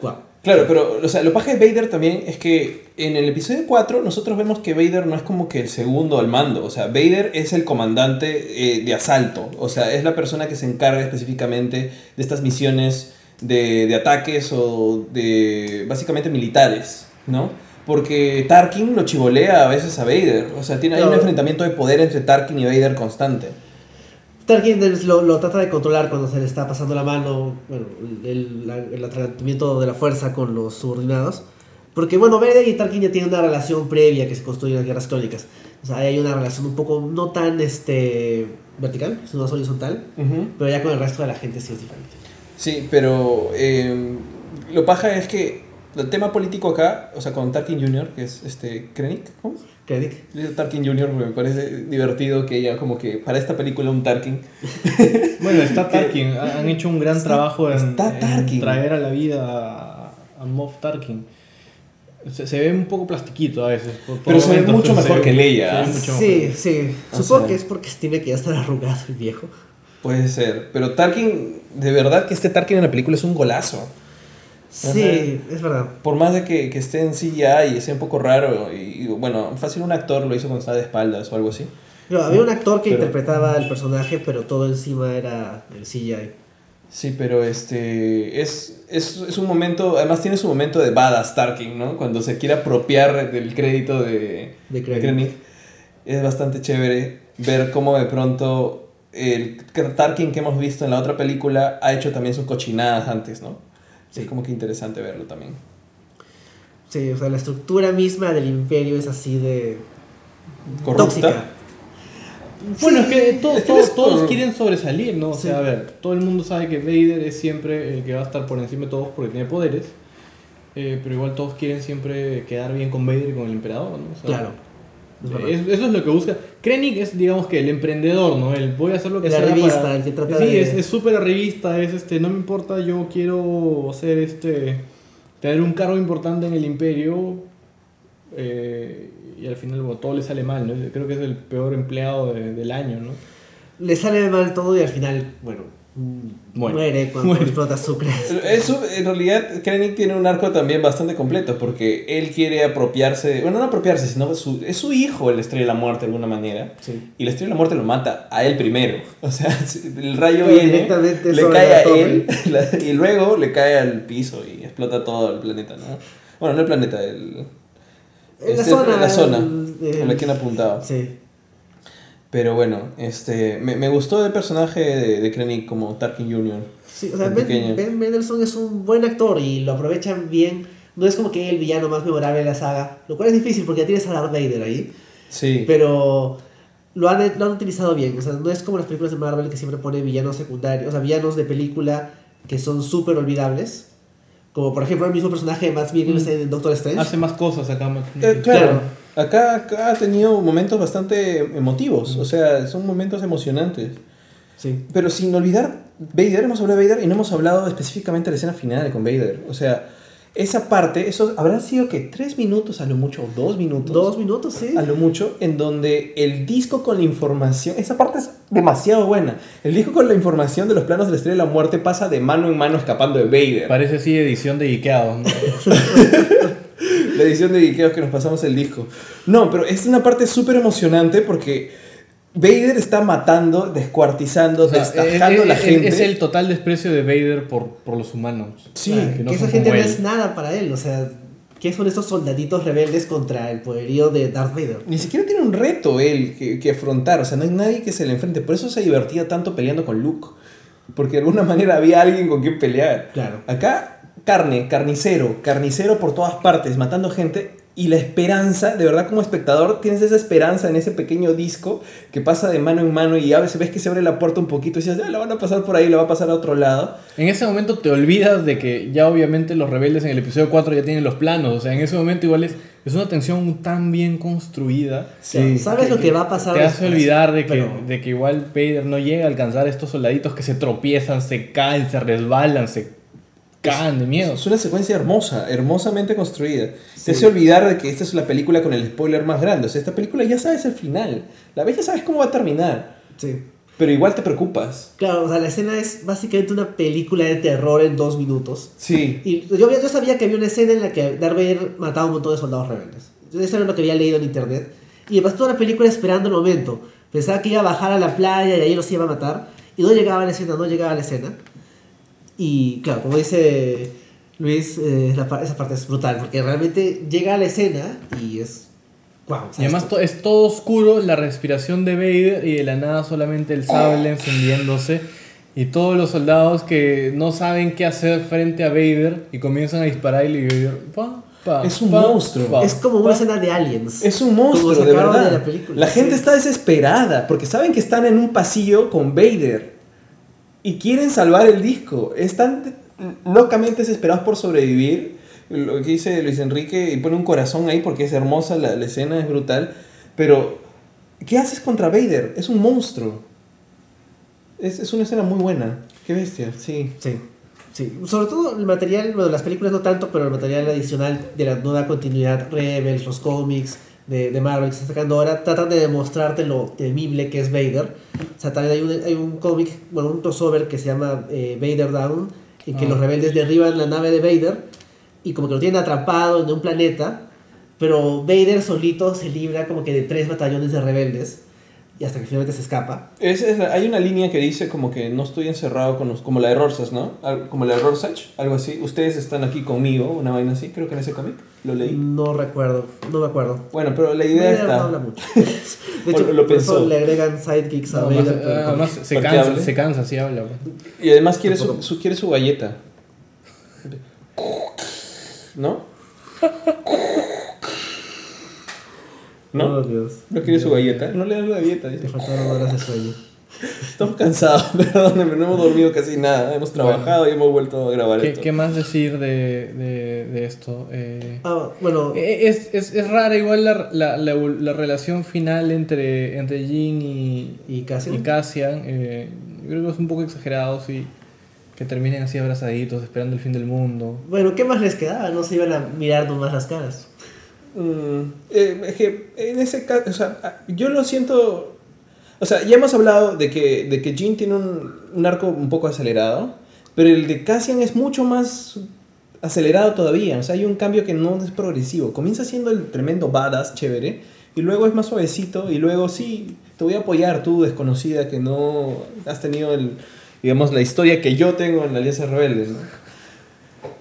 guau. Claro, pero o sea, lo paja de Vader también es que en el episodio 4 nosotros vemos que Vader no es como que el segundo al mando. O sea, Vader es el comandante eh, de asalto. O sea, es la persona que se encarga específicamente de estas misiones de, de ataques o de básicamente militares, ¿no? Porque Tarkin lo chivolea a veces a Vader. O sea, tiene, hay un enfrentamiento de poder entre Tarkin y Vader constante. Tarkin lo, lo trata de controlar cuando se le está pasando la mano, bueno, el, la- el atragantamiento de la fuerza con los subordinados. Porque, bueno, Vader y Tarkin ya tienen una relación previa que se construye en las guerras crónicas. O sea, hay una relación un poco no tan este, vertical, sino más horizontal. Ujú. Pero ya con el resto de la gente sí es diferente. Sí, pero eh, lo paja es que el tema político acá, o sea, con Tarkin Jr., que es este Krennic, ¿cómo? Yo digo Tarkin Jr. porque me parece divertido que ella como que para esta película un Tarkin. Bueno, está Tarkin. Han hecho un gran Está- trabajo en, traer a la vida a, a Moff Tarkin. Se, se ve un poco plastiquito a veces. por- por Pero se ve momentos, mucho mejor ve- que Leia, se ve ¿ah? Sí, sí. Supongo sea- que es porque tiene que ya estar arrugado el viejo. Puede ser, pero Tarkin, de verdad que este Tarkin en la película es un golazo. Sí, es verdad. Por más de que, que esté en CGI y sea un poco raro, y, y, bueno, fácil un actor lo hizo cuando estaba de espaldas o algo así. Había un actor que Pero- interpretaba el personaje, pero todo encima era el CGI. Sí, pero este es, es, es un momento, además tiene su momento de badass Tarkin, ¿no? Cuando se quiere apropiar del crédito de, De de. Krennic. Es bastante chévere ver cómo de pronto el Tarkin que hemos visto en la otra película ha hecho también sus cochinadas antes, ¿no? Sí, Sí. como que interesante verlo también. Sí, o sea, la estructura misma del imperio es así de Corrupta. tóxica. Bueno, es que, to- es que to- es todos por- quieren sobresalir, ¿no? O Sí. sea, a ver, todo el mundo sabe que Vader es siempre el que va a estar por encima de todos porque tiene poderes. eh, pero igual todos quieren siempre quedar bien con Vader y con el emperador, ¿no? O sea, Claro. Es eso es lo que busca. Krennic es, digamos que el emprendedor, ¿no? El voy a hacer lo que El sea. para- el que trata sí, de- es es súper arribista, es este, no me importa, yo quiero ser este. tener un cargo importante en el imperio. eh, y al final, bueno, todo le sale mal, ¿no? Creo que es el peor empleado de- del año, ¿no? Le sale mal todo y al final, bueno, Muere. muere cuando Muere. explota Sucre. Eso, en realidad, Krennic tiene un arco también bastante completo, porque él quiere apropiarse, bueno, no apropiarse, sino su, es su hijo el Estrella de la Muerte de alguna manera, Sí. y la Estrella de la Muerte lo mata a él primero. O sea, el rayo viene, directamente le cae la a él, la- y luego le cae al piso y explota todo el planeta, ¿no? Bueno, no el planeta, el... En la este, zona, la zona el- el- con la que han apuntado. Sí. Pero bueno, este, me, me gustó el personaje de, de Krennic como Tarkin Jr. Sí, o sea, Ben. Ben Mendelsohn es un buen actor y lo aprovechan bien. No es como que el villano más memorable de la saga, lo cual es difícil porque ya tienes a Darth Vader ahí, Sí. pero lo han, lo han utilizado bien. O sea, no es como las películas de Marvel que siempre pone villanos secundarios, o sea, villanos de película que son súper olvidables. Como por ejemplo el mismo personaje de Matt Mikkelsen en Doctor Strange. Hace más cosas acá. Matt Eh, claro, Acá, acá ha tenido momentos bastante emotivos, o sea, son momentos emocionantes. Sí. Pero sin olvidar Vader, hemos hablado de Vader y no hemos hablado específicamente de la escena final con Vader. O sea, esa parte, eso habrá sido que tres minutos a lo mucho, o dos minutos. Dos minutos, sí. a lo mucho, en donde el disco con la información, esa parte es demasiado buena. El disco con la información de los planos de la estrella de la muerte pasa de mano en mano escapando de Vader. Parece así edición de Ikeados. ¿no? La edición de Ikeos que nos pasamos el disco. No, pero es una parte súper emocionante porque Vader está matando, descuartizando, O sea, destajando es, a la es- gente. es el total desprecio de Vader por, por los humanos. Sí, Claro, que no que esa gente no es nada para él. O sea, ¿qué son estos soldaditos rebeldes contra el poderío de Darth Vader? Ni siquiera tiene un reto él que, que afrontar, o sea, no hay nadie que se le enfrente. Por eso se divertía tanto peleando con Luke, porque de alguna manera había alguien con quien pelear. Claro. Acá, carne, carnicero, carnicero por todas partes, matando gente. Y la esperanza, de verdad como espectador, tienes esa esperanza en ese pequeño disco que pasa de mano en mano y a veces ves que se abre la puerta un poquito y dices, ah, la van a pasar por ahí, la va a pasar a otro lado. En ese momento te olvidas de que ya obviamente los rebeldes en el episodio 4 ya tienen los planos. O sea, en ese momento igual es, es una tensión tan bien construida. Sí, sabes lo que va a pasar Te hace olvidar de que, pero- de que igual Vader no llega a alcanzar a estos soldaditos que se tropiezan, se caen, se resbalan, se caen de miedo. Es una secuencia hermosa, hermosamente construida. Sí. Te hace olvidar de que esta es la película con el spoiler más grande. O sea, esta película ya sabes el final. La vez ya sabes cómo va a terminar. Sí. Pero igual te preocupas. Claro, o sea, la escena es básicamente una película de terror en dos minutos. Sí. Y yo, yo sabía que había una escena en la que Darth Vader mataba a un montón de soldados rebeldes. Yo- Eso era lo que había leído en internet. Y me pasé toda la película esperando el momento. Pensaba que iba a bajar a la playa y ahí los iba a matar. Y no llegaba a la escena, no llegaba a la escena. Y claro, como dice Luis, eh, la esa parte es brutal. Porque realmente llega a la escena y es... Wow, Y además to- es todo oscuro, la respiración de Vader y de la nada solamente el sable encendiéndose y todos los soldados que no saben qué hacer frente a Vader y comienzan a disparar y Vader pa, pa, Es un pa, monstruo. pa, es como pa. una escena de aliens. Es un monstruo, de verdad. de la la película, gente sí. está desesperada porque saben que están en un pasillo con Vader y quieren salvar el disco. Están locamente desesperados por sobrevivir. Lo que dice Luis Enrique y pone un corazón ahí porque es hermosa la, la escena, es brutal. Pero, ¿qué haces contra Vader? Es un monstruo. Es, es una escena muy buena. Qué bestia, sí. Sí, sí. Sobre todo el material, bueno, las películas no tanto, pero el material adicional de la nueva continuidad, Rebels, los cómics de, de Marvel que se están sacando ahora, tratan de demostrarte lo temible que es Vader. O sea, también hay un, hay un cómic, bueno, un crossover que se llama eh, Vader Down, en que Ah. los rebeldes derriban la nave de Vader y como que lo tienen atrapado en un planeta, pero Vader solito se libra como que de tres batallones de rebeldes y hasta que finalmente se escapa. Es, es la- hay una línea que dice como que no estoy encerrado con los, como la de Rorschach, ¿no? Al- Como la de Rorschach, algo así. Ustedes están aquí conmigo, una vaina así, creo que en ese cómic lo leí. No recuerdo, no me acuerdo. Bueno, pero la idea Vader no está. habla mucho. De hecho, lo por eso pensó. le agregan sidekicks a No, Vader. más- pero- además se Para que cansa, hable. se cansa, sí habla. Y además quiere su, su- quiere su galleta. ¿No? ¿No? Oh, Dios. ¿No quiere su galleta? No le dan la galleta. Te faltaron horas de sueño. Estamos cansados, perdónenme, no hemos dormido casi nada. Hemos trabajado y hemos vuelto a grabar ¿Qué, esto. qué más decir de, de, de esto? Eh, Ah, bueno, eh, es, es, es rara igual la, la, la, la relación final entre, entre Jin y, y casi. y Cassian. eh, yo creo que es un poco exagerado, sí. Que terminen así abrazaditos, esperando el fin del mundo. Bueno, ¿qué más les quedaba? No se iban a mirar nomás las caras. Mm, eh, es que en ese caso, o sea, ah, yo lo siento. O sea, ya hemos hablado de que, de que Jin tiene un, arco un poco acelerado, pero el de Cassian es mucho más acelerado todavía. O sea, hay un cambio que no es progresivo. Comienza siendo el tremendo badass, chévere, y luego es más suavecito, y luego sí, te voy a apoyar tú, desconocida, que no has tenido el, digamos, la historia que yo tengo en la Alianza Rebelde, ¿no?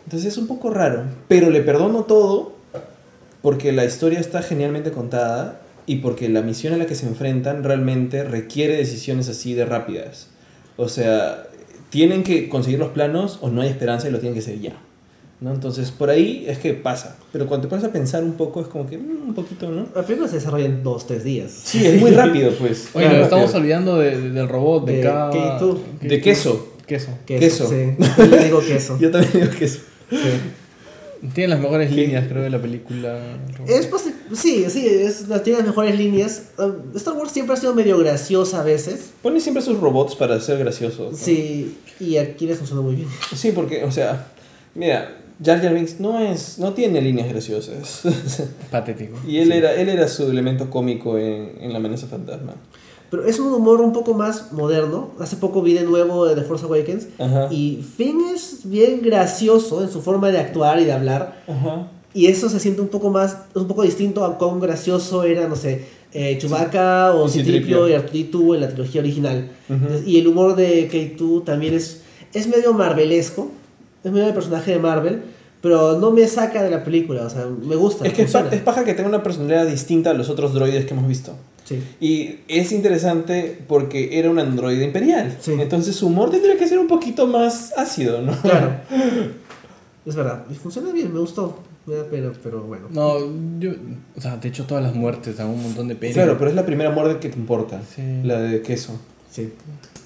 Entonces es un poco raro, pero le perdono todo porque la historia está genialmente contada y porque la misión a la que se enfrentan realmente requiere decisiones así de rápidas. O sea, tienen que conseguir los planos o no hay esperanza y lo tienen que hacer ya. ¿no? Entonces, por ahí es que pasa. Pero cuando te pones a pensar un poco, es como que mm, un poquito, ¿no? La película se desarrolla en dos, tres días. Sí, es muy rápido, pues. Oye, nos rápido. estamos olvidando de- del robot, de, De cada... K2. De queso. Queso. Queso. Queso. Sí, yo le digo queso. Yo también digo queso. Sí. Tiene las mejores ¿Qué? líneas, creo, de la película. Es sí, sí, es, tiene las mejores líneas. Um, Star Wars siempre ha sido medio graciosa a veces. Pone siempre sus robots para ser graciosos. ¿no? Sí, y aquí les funciona muy bien. Sí, porque, o sea, mira, Jar Jar Binks no es, no tiene líneas graciosas. Patético. y él Sí. era, él era su elemento cómico en, en La amenaza fantasma. Pero es un humor un poco más moderno. Hace poco vi de nuevo The Force Awakens. Ajá. Y Finn es bien gracioso en su forma de actuar y de hablar. Ajá. Y eso se siente un poco más, un poco distinto a cuán gracioso era, no sé, eh, Chewbacca o Y Citripio y Arturito en la trilogía original. Ujú. Entonces, Y el humor de K2 también es, es medio marvelesco, es medio el personaje de Marvel, pero no me saca de la película, o sea, me gusta. Es que funciona. es paja que tenga una personalidad distinta a los otros droides que hemos visto. Sí. Y es interesante porque era un androide imperial. Sí. Entonces su humor tendría que ser un poquito más ácido, ¿no? Claro. es verdad, y funciona bien, me gustó. Me da pena, pero bueno. No, yo... O sea, de hecho todas las muertes dan un montón de pena. Claro, pero es la primera muerte que te importa. Sí. La de queso. Sí.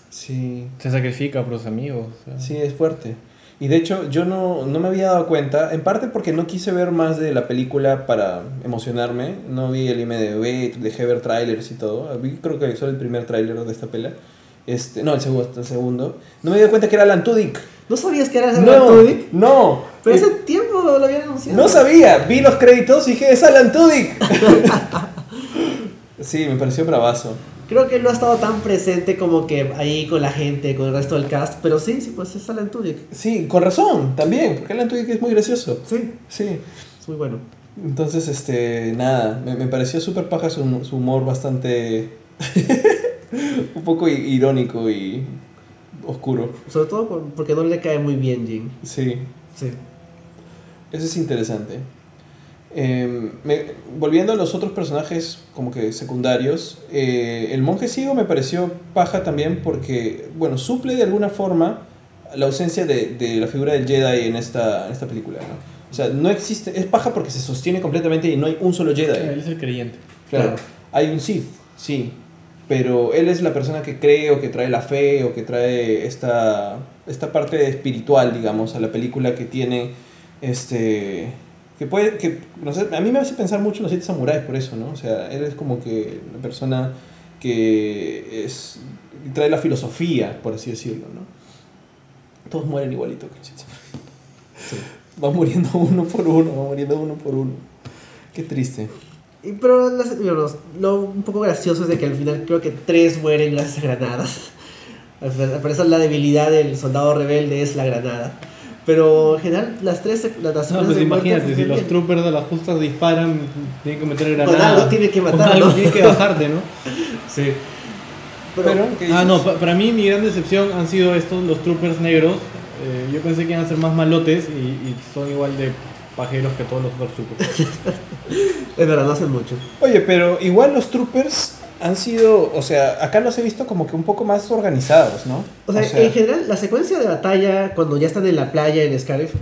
Sí. Se sacrifica por los amigos. o sea. Sí, es fuerte. Y de hecho, yo no, no me había dado cuenta, en parte porque no quise ver más de la película para emocionarme. No vi el IMDb, dejé ver trailers y todo. Vi creo que solo el primer tráiler de esta pela. Este, no, el segundo, el segundo. No me di cuenta que era Alan Tudyk. ¿No sabías que era Alan No, Tudyk? no. Pero Eh, hace tiempo lo habían anunciado. No sabía. Vi los créditos y dije, es Alan Tudyk. sí, me pareció bravazo. Creo que no ha estado tan presente como que ahí con la gente, con el resto del cast, pero sí, sí, pues es Alan Tudyk. Sí, con razón, también, porque Alan Tudyk es muy gracioso. Sí, Sí. es muy bueno. Entonces, este, nada, me, me pareció súper paja su, su humor bastante... un poco irónico y oscuro. Sobre todo por- porque no le cae muy bien Jin. Sí, Sí. eso es interesante. Em, me- volviendo a los otros personajes como que secundarios, eh, el monje ciego me pareció paja también porque, bueno, suple de alguna forma la ausencia de, de la figura del Jedi en esta, en esta película, ¿no? O sea, no existe, es paja porque se sostiene completamente y no hay un solo Jedi. Él es el creyente. Claro, hay un Sith, sí, pero él es la persona que cree o que trae la fe o que trae esta, esta parte espiritual, digamos, a la película que tiene, este, que puede, que, no sé, a mí me hace pensar mucho en los siete samuráis por eso, ¿no? O sea, él es como que la persona que es, trae la filosofía, por así decirlo, ¿no? Todos mueren igualito que los siete samuráis. Va muriendo uno por uno, va muriendo uno por uno. Qué triste. Y- Pero las- bueno, lo un poco gracioso es de que al final creo que tres mueren gracias a granadas. Al parecer la debilidad del soldado rebelde es la granada. Pero en general las tres... Las, las No, pues imagínate, si los bien. troopers de las justas disparan, tienen que meter Con granada. algo tiene que Con matar, algo ¿no? tiene que bajarte, ¿no? Sí. Pero, Pero, ¿qué Ah, no, pa- para mí mi gran decepción han sido estos, los troopers negros. Eh, yo pensé que iban a ser más malotes y, y son igual de pajeros que todos los otros troopers. es verdad, no hacen mucho. Oye, pero igual los troopers han sido, o sea, acá los he visto como que un poco más organizados, ¿no? O sea, en general, la secuencia de batalla, cuando ya están en la playa en Scarif,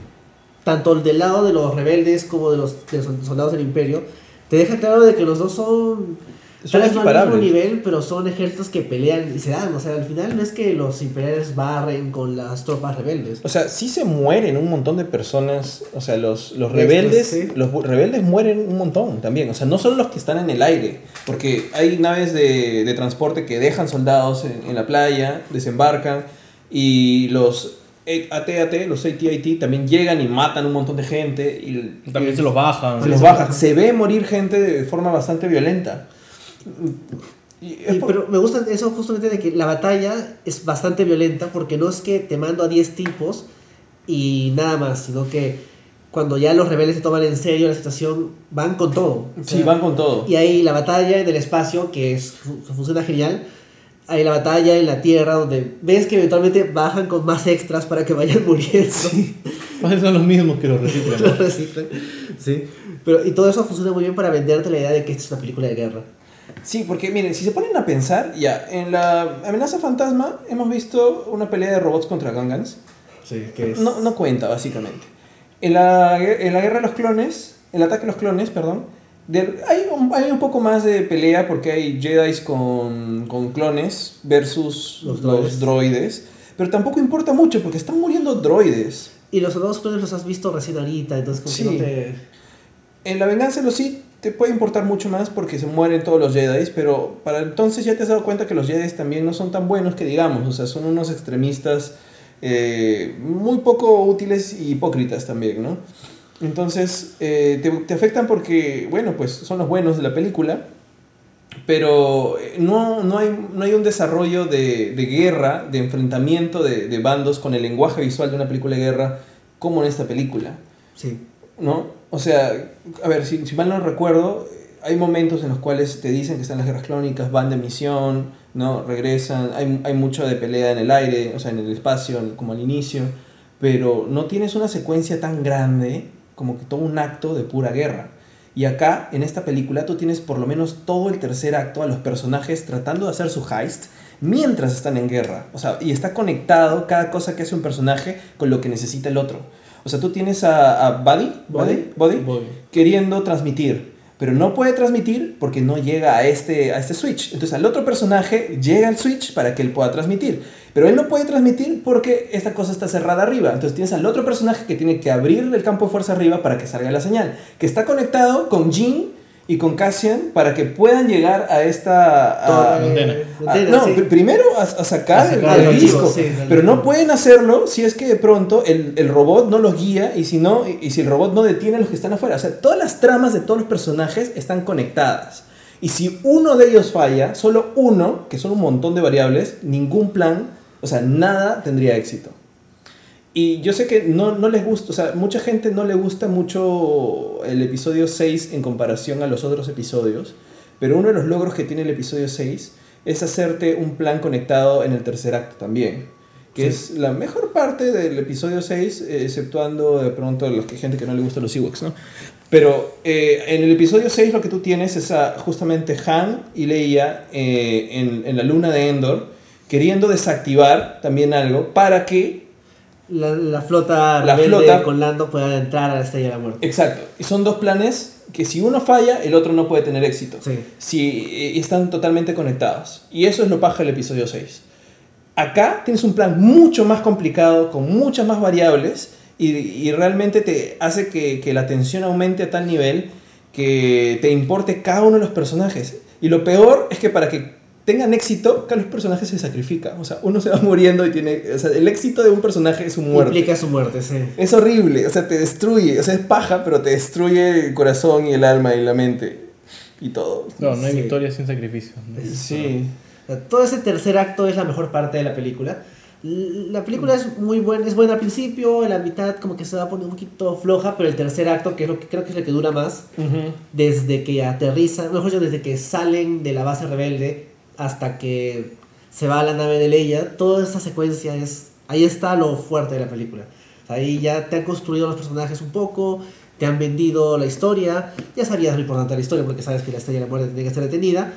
tanto del lado de los rebeldes como de los, de los soldados del Imperio, te deja claro de que los dos son, Son tal no al mismo nivel, pero son ejércitos que pelean y se dan. O sea, al final no es que los imperiales barren con las tropas rebeldes. O sea, sí se mueren un montón de personas, o sea, los, los rebeldes, sí. los rebeldes mueren un montón también, o sea, no solo los que están en el aire, porque hay naves de, de transporte que dejan soldados en, en la playa, desembarcan, y los AT-AT, los AT-AT también llegan y matan un montón de gente, y También se los bajan. se los bajan. Se ve morir gente de forma bastante violenta. Y Y- por- pero me gusta eso justamente de que la batalla es bastante violenta porque no es que te mando a 10 tipos y nada más, sino que cuando ya los rebeldes se toman en serio la situación, van con todo. O sí, sea, van con todo. Y hay la batalla en el espacio, que es, fu- funciona genial. Hay la batalla en la tierra, donde ves que eventualmente bajan con más extras para que vayan muriendo. Pues son los mismos que los reciclan. Lo reciclan. Sí. Pero, y todo eso funciona muy bien para venderte la idea de que esta es una película de guerra. Sí, porque miren, si se ponen a pensar, ya, en la amenaza fantasma hemos visto una pelea de robots contra Gangans. Sí, que es... No, no cuenta, básicamente. En la, en la guerra de los clones, el ataque de los clones, perdón, de- hay, un, hay un poco más de pelea porque hay Jedi con, con clones versus Los los droides. droides. Pero tampoco importa mucho porque están muriendo droides. Y los soldados clones los has visto recién ahorita, entonces como Sí. que no te... En la venganza de los Sith te puede importar mucho más porque se mueren todos los Jedi, pero para entonces ya te has dado cuenta que los Jedi también no son tan buenos que digamos, o sea, son unos extremistas eh, muy poco útiles y hipócritas también, ¿no? Entonces eh, te, te afectan porque, bueno, pues son los buenos de la película, pero eh, no, no, hay, no hay un desarrollo de, de guerra, de enfrentamiento de, de bandos con el lenguaje visual de una película de guerra como en esta película. Sí. ¿no? O sea, a ver, si, si mal no recuerdo, hay momentos en los cuales te dicen que están las guerras clónicas, van de misión, ¿no? Regresan, hay, hay mucho de pelea en el aire, o sea, en el espacio, como al inicio, pero no tienes una secuencia tan grande como que todo un acto de pura guerra. Y acá, en esta película, tú tienes por lo menos todo el tercer acto a los personajes tratando de hacer su heist mientras están en guerra. O sea, y está conectado cada cosa que hace un personaje con lo que necesita el otro. O sea, tú tienes a, a Buddy, Buddy, Buddy, queriendo transmitir, pero no puede transmitir porque no llega a este, a este switch. Entonces al otro personaje llega al switch para que él pueda transmitir, pero él no puede transmitir porque esta cosa está cerrada arriba. Entonces tienes al otro personaje que tiene que abrir el campo de fuerza arriba para que salga la señal, que está conectado con Jean y con Cassian para que puedan llegar a esta... a- antena. eh, antena, no, sí. primero a, a sacar, el, disco, sí, pero no pueden hacerlo si es que de pronto el, el robot no los guía y si no y, y si el robot no detiene a los que están afuera. O sea, todas las tramas de todos los personajes están conectadas. Y si uno de ellos falla, solo uno, que son un montón de variables, ningún plan, o sea, nada tendría éxito. Y yo sé que no, no les gusta, o sea, mucha gente no le gusta mucho el episodio 6 en comparación a los otros episodios, pero uno de los logros que tiene el episodio 6 es hacerte un plan conectado en el tercer acto también, que Sí. es la mejor parte del episodio 6, eh, exceptuando de pronto los que gente que no le gusta los Ewoks, ¿no? Pero eh, en el episodio 6 lo que tú tienes es a justamente Han y Leia eh, en, en la luna de Endor, queriendo desactivar también algo para que La, la flota La rebelde flota- con Lando pueda entrar a la Estrella de la Muerte. Exacto. Y son dos planes que si uno falla, el otro no puede tener éxito. Sí. Si y están totalmente conectados. Y eso es lo paja del episodio 6. Acá tienes un plan mucho más complicado, con muchas más variables, y, y realmente te hace que, que la tensión aumente a tal nivel que te importe cada uno de los personajes. Y lo peor es que para que tengan éxito, cada los personajes se sacrifican. O sea, uno se va muriendo y tiene... O sea, el éxito de un personaje es su muerte. Implica su muerte, sí. Es horrible, o sea, te destruye, o sea, es paja, pero te destruye el corazón y el alma y la mente y todo. No, no hay Sí. victoria sin sacrificio. ¿no? Sí. O sea, todo ese tercer acto es la mejor parte de la película. La película es muy buena, es buena al principio, en la mitad como que se va a poner un poquito floja, pero el tercer acto, que es lo que creo que es el que dura más, desde que aterrizan, mejor dicho, desde que salen de la base rebelde hasta que se va a la nave de Leia, toda esa secuencia es, ahí está lo fuerte de la película. O sea, ahí ya te han construido los personajes un poco, te han vendido la historia, ya sabías lo importante de la historia porque sabes que la estrella de la muerte tiene que ser detenida,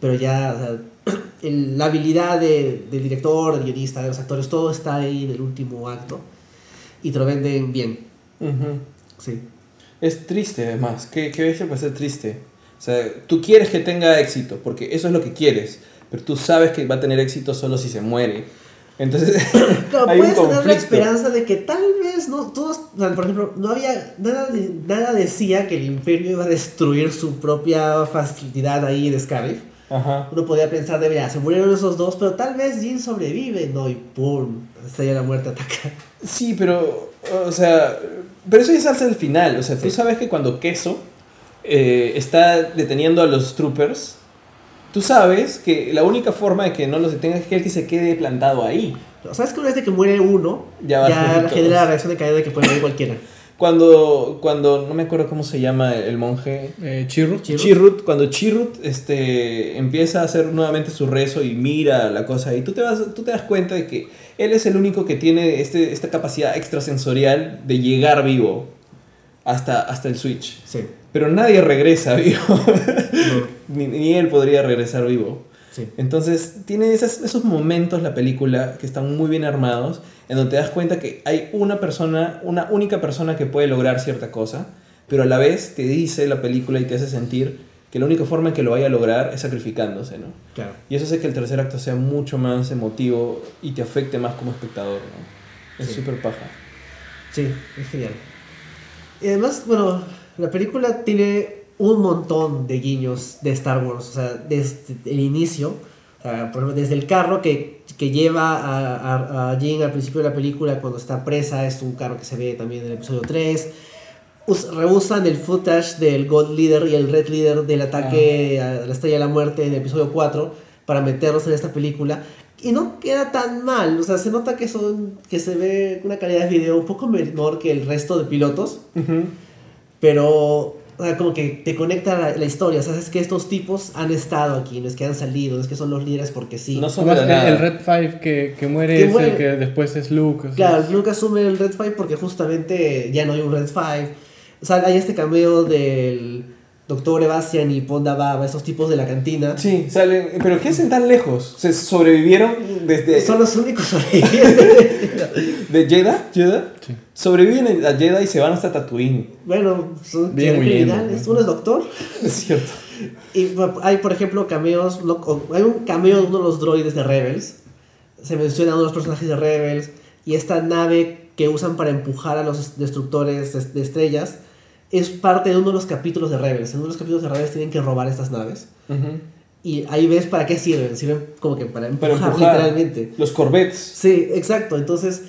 pero ya o sea, el- la habilidad de- del director, del guionista, de los actores, todo está ahí en el último acto y te lo venden bien. Sí. Es triste además, qué, qué veces puede ser triste. O sea, tú quieres que tenga éxito, porque eso es lo que quieres, pero tú sabes que va a tener éxito solo si se muere. Entonces, Claro, hay un puedes tener la esperanza de que tal vez no todos, por ejemplo, no había nada, nada decía que el imperio iba a destruir su propia facilidad ahí en Scarif. Ajá. Uno podía pensar de, mira, se murieron esos dos, pero tal vez Jin sobrevive, no, y pum, Estrella de la Muerte ataca. Sí, pero, o sea, pero eso ya es hasta el final. O sea, tú Sí. sabes que cuando Queso eh, está deteniendo a los troopers, tú sabes que la única forma de que no los detenga es que él que se quede plantado ahí. ¿Sabes que una vez de que muere uno, Ya ya, genera la reacción de caída de que puede morir cualquiera? Cuando, cuando, no me acuerdo cómo se llama el monje, Eh, Chirrut. Chirrut. Chirrut, cuando Chirrut este, empieza a hacer nuevamente su rezo y mira la cosa y tú te, vas, tú te das cuenta de que él es el único que tiene este, esta capacidad extrasensorial de llegar vivo hasta, hasta el switch. Sí. Pero nadie regresa vivo. No. ni, ni él podría regresar vivo. Sí. Entonces, tiene esas- esos momentos la película que están muy bien armados, en donde te das cuenta que hay una persona, una única persona que puede lograr cierta cosa, pero a la vez te dice la película y te hace sentir que la única forma en que lo vaya a lograr es sacrificándose, ¿no? Claro. Y eso hace que el tercer acto sea mucho más emotivo y te afecte más como espectador, ¿no? Es Sí. súper paja. Sí, es genial. Y además, bueno, la película tiene un montón de guiños de Star Wars, o sea, desde el inicio, o sea, por ejemplo, desde el carro que, que lleva a, a, a Jean al principio de la película cuando está presa, es un carro que se ve también en el episodio 3. Us- Reusan el footage del Gold Leader y el Red Leader del ataque a la Estrella de la Muerte en el episodio 4 para meterlos en esta película. Y no queda tan mal, o sea, se nota que son que se ve una calidad de video un poco menor que el resto de pilotos, pero o sea, como que te conecta la, la historia, sabes que estos tipos han estado aquí, no es que han salido, no es que son los líderes porque sí. No son el, el Red Five que, que muere Que es muere. el que después es Luke. o sea, Claro, nunca asume el Red Five porque justamente ya no hay un Red Five. O sea, hay este cameo del Doctor Ebastian y Ponda Baba, esos tipos de la cantina. Sí, salen, pero ¿qué hacen tan lejos? ¿Se sobrevivieron desde Son los únicos sobrevivientes. de Jeddah? ¿Jeddah? Sí. Sobreviven a Jeddah y se van hasta Tatooine. bueno, son Bien criminales. ¿no? Uno es doctor. Es cierto. Y hay, por ejemplo, cameos. Hay un cameo de uno de los droides de Rebels. Se menciona uno de los personajes de Rebels. Y esta nave que usan para empujar a los destructores de, de estrellas es parte de uno de los capítulos de Rebels. En uno de los capítulos de Rebels tienen que robar estas naves. Y ahí ves para qué sirven. Sirven como que para empujar, Para empujar. literalmente. Los Corvettes. Sí, exacto. Entonces,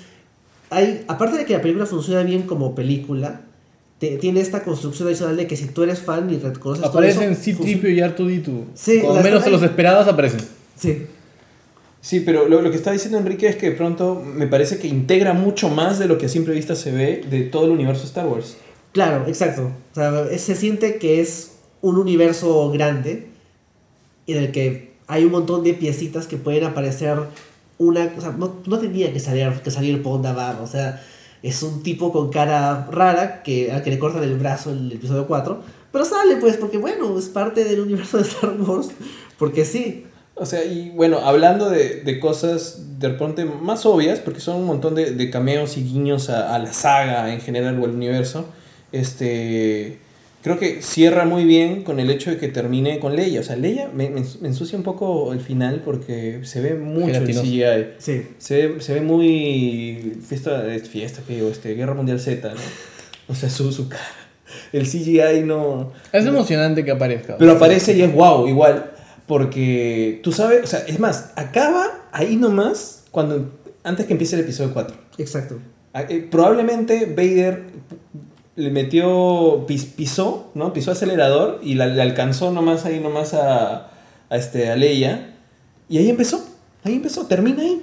hay, aparte de que la película funciona bien como película, te- tiene esta construcción adicional de que si tú eres fan y reconoces todo Aparecen C-3PO y R2D2. Sí, las- menos hay- los esperabas aparecen. Sí, Sí, pero lo, lo que está diciendo Enrique es que de pronto me parece que integra mucho más de lo que a simple vista se ve de todo el universo Star Wars. Claro, exacto. O sea, se siente que es un universo grande en el que hay un montón de piecitas que pueden aparecer una... O sea, no, no tenía que salir, que salir Ponda Baba, o sea, es un tipo con cara rara que, al que le cortan el brazo en el episodio 4, pero sale pues porque bueno, es parte del universo de Star Wars, porque sí. O sea, y bueno, hablando de, de cosas de repente más obvias, porque son un montón de, de cameos y guiños a, a la saga en general o al universo, este, creo que cierra muy bien con el hecho de que termine con Leia. O sea, Leia me, me ensu- me ensucia un poco el final porque se ve mucho el. CGI. Sí, Se ve, se ve muy fiesta, eh, fiesta que digo, este, Guerra Mundial Z, ¿no? O sea, su, su cara. El CGI no... Es emocionante que aparezca. Pero aparece y es wow, igual. Porque tú sabes, o sea, es más, acaba ahí nomás cuando antes que empiece el episodio 4. exacto. Ah, eh, Probablemente Vader le metió, pis- pisó, ¿no? Pisó acelerador y la, le alcanzó nomás ahí nomás a, a, este, a Leia. Y ahí empezó, ahí empezó, termina ahí.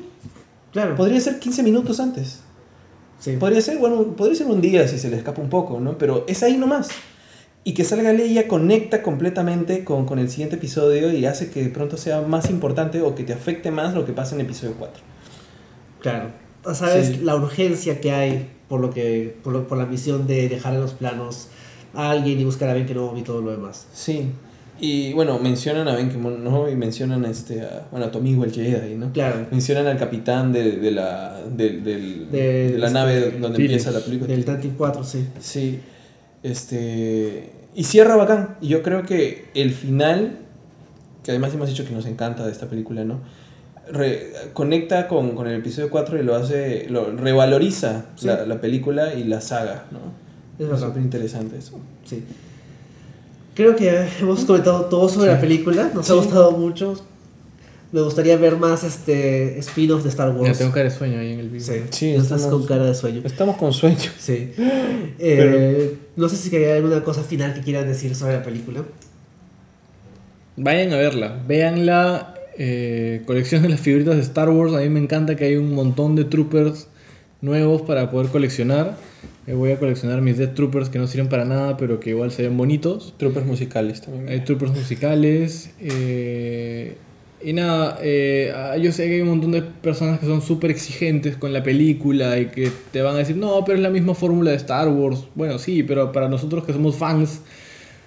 Claro. Podría ser 15 minutos antes. Sí. Podría ser, bueno, podría ser un día si se le escapa un poco, ¿no? Pero es ahí nomás. Y que salga Leia conecta completamente con, con el siguiente episodio y hace que de pronto sea más importante o que te afecte más lo que pasa en episodio 4. Claro. O Sabes Sí. la urgencia que hay por lo que por, lo- por la misión de dejar en los planos a alguien y buscar a Ben Kenobi y todo lo demás. Sí. Y bueno, mencionan a Ben ¿no? Y mencionan a, este, a, bueno, a tu amigo el Jedi, ¿no? Claro. Mencionan al capitán de, de la, de, del- De- de la este, nave donde Phillips, empieza la película. Del Tantive 4, sí. Sí. Este. Y cierra bacán. Y yo creo que el final, que además hemos dicho que nos encanta de esta película, ¿no? Re- conecta con, con el episodio 4 y lo hace. lo revaloriza Sí. la, la película y la saga, ¿no? Es súper interesante eso. Sí. Creo que hemos comentado todo sobre la película. Nos ha Sí. gustado mucho. Me gustaría ver más este spin-off de Star Ya Wars. tengo cara de sueño ahí en el video. Sí, Sí, estás estamos- con cara de sueño. Estamos con sueño. Sí. Eh, no sé si hay alguna cosa final que quieran decir sobre la película. Vayan a verla, véanla. Eh, colección de las figuritas de Star Wars. A mí me encanta que hay un montón de troopers nuevos para poder coleccionar. Eh, voy a coleccionar mis Death Troopers que no sirven para nada, pero que igual se ven bonitos. Troopers musicales también. Hay troopers musicales. eh, y nada, eh, yo sé que hay un montón de personas que son súper exigentes con la película y que te van a decir, no, pero es la misma fórmula de Star Wars. Bueno, sí, pero para nosotros que somos fans,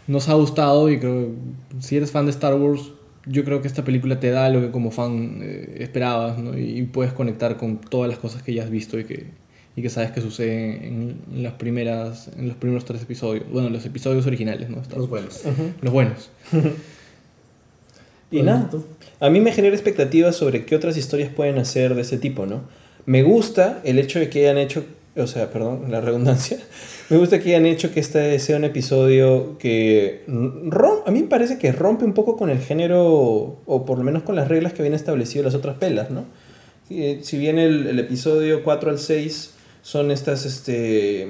nos ha gustado y creo que si eres fan de Star Wars, yo creo que esta película te da lo que como fan eh, esperabas ¿no? y puedes conectar con todas las cosas que ya has visto y que, y que sabes que suceden en, las primeras, en los primeros tres episodios, bueno, los episodios originales, ¿no? Los buenos. Los buenos. Y Bueno, nada, a mí me genera expectativas sobre qué otras historias pueden hacer de ese tipo, ¿no? Me gusta el hecho de que hayan hecho, o sea, perdón, la redundancia, me gusta que hayan hecho que este sea un episodio que, rom- a mí me parece que rompe un poco con el género, o por lo menos con las reglas que habían establecido las otras pelas, ¿no? Eh, Si bien el, episodio 4 al 6 son estas, este,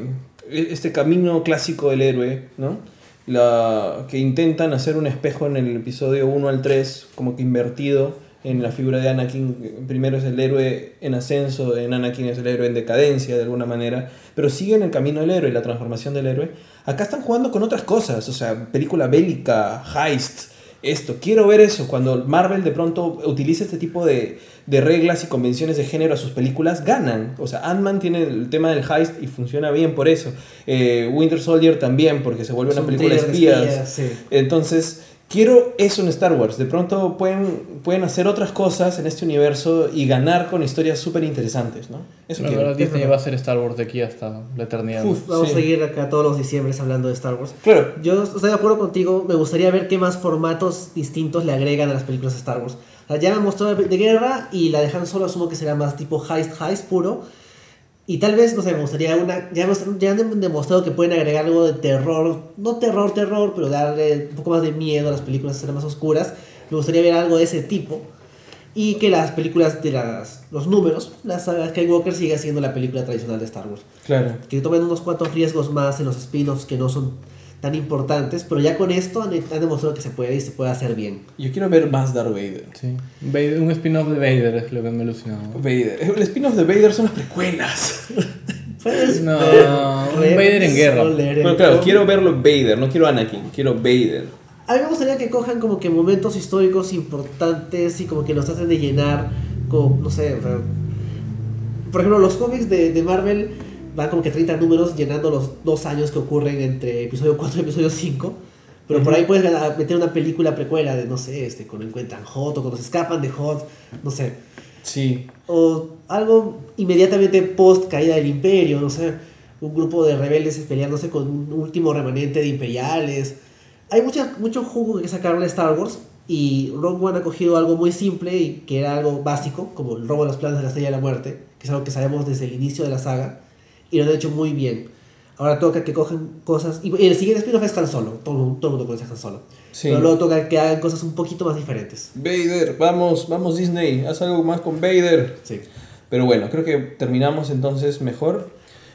este camino clásico del héroe, ¿no? La, que intentan hacer un espejo en el episodio 1 al 3, como que invertido en la figura de Anakin. Primero es el héroe en ascenso, en Anakin es el héroe en decadencia de alguna manera, pero siguen el camino del héroe, la transformación del héroe. Acá están jugando con otras cosas, o sea, película bélica, heist, esto. Quiero ver eso, cuando Marvel de pronto utiliza este tipo de, de reglas y convenciones de género a sus películas, ganan. O sea, Ant-Man tiene el tema del heist y funciona bien por eso. Eh, Winter Soldier también, porque se vuelve Es una un película de espías. sí. Entonces, quiero eso en Star Wars. De pronto pueden, pueden hacer otras cosas en este universo y ganar con historias súper interesantes, ¿no? Eso quiero. verdad, Disney va a ser Star Wars de aquí hasta la eternidad. ¿no? Uf. Vamos Sí. a seguir acá todos los diciembres hablando de Star Wars. Claro, Yo estoy de acuerdo contigo, me gustaría ver qué más formatos distintos le agregan a las películas de Star Wars. O sea, ya me mostró de guerra y la dejan solo, asumo que será más tipo heist, heist puro. Y tal vez, no sé, me gustaría una... Ya, ya han demostrado que pueden agregar algo de terror, no terror, terror, pero darle un poco más de miedo a las películas, serán más oscuras. Me gustaría ver algo de ese tipo. Y que las películas de las, los números, la saga Skywalker siga siendo la película tradicional de Star Wars claro. que tomen unos cuantos riesgos más en los spin-offs que no son tan importantes, pero ya con esto han, han demostrado que se puede y se puede hacer bien. Yo quiero ver más Darth Vader. Sí. Vader- un spin-off de Vader es lo que me alucinaba. Vader. El spin-off de Vader son las precuelas. Puedes No, ver Vader en guerra. o leer el Pero claro, cómic. quiero verlo Vader, no quiero Anakin, quiero Vader. A mí me gustaría que cojan como que momentos históricos importantes y como que los hacen de llenar, como, no sé, o sea, por ejemplo, los cómics de, de Marvel van como que 30 números llenando los dos años que ocurren entre episodio 4 y episodio 5. Pero por ahí puedes ganar- meter una película precuela de, no sé, este, cuando encuentran Hot o cuando se escapan de Hot, no sé. Sí. O algo inmediatamente post caída del imperio, no sé, un grupo de rebeldes peleándose con un último remanente de imperiales. Hay mucha, mucho jugo que sacarle a Star Wars y Rogue One ha cogido algo muy simple y que era algo básico, como el robo de los planes de la Estrella de la Muerte, que es algo que sabemos desde el inicio de la saga, y lo han hecho muy bien. Ahora toca que cojan cosas, y el siguiente spin-off es Han Solo, todo, todo el mundo conoce a Han Solo, Sí. pero luego toca que hagan cosas un poquito más diferentes. Vader, vamos, vamos Disney, haz algo más con Vader. Sí. Pero bueno, creo que terminamos entonces mejor.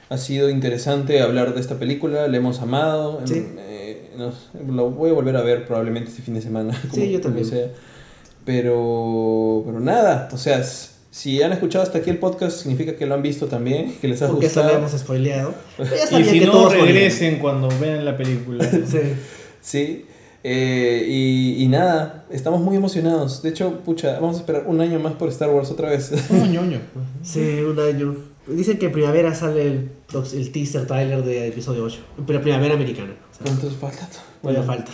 Ha sido interesante hablar de esta película, la hemos amado. Sí. eh, nos- lo voy a volver a ver probablemente este fin de semana. Sí, yo como también. sea. Pero, pero nada, o sea, s- si han escuchado hasta aquí el podcast, significa que lo han visto también, que les ha Porque eso lo gustado. hemos spoileado. Pero ya Y si que no, regresen cuando vean la película. Sí. Sí. eh, y, y nada, estamos muy emocionados. De hecho, pucha, vamos a esperar un año más por Star Wars otra vez. Ñoños, pues. Sí, un año. Dicen que en primavera sale el, el teaser trailer de episodio 8. Pero primavera americana. O sea, Entonces falta. Bueno, falta.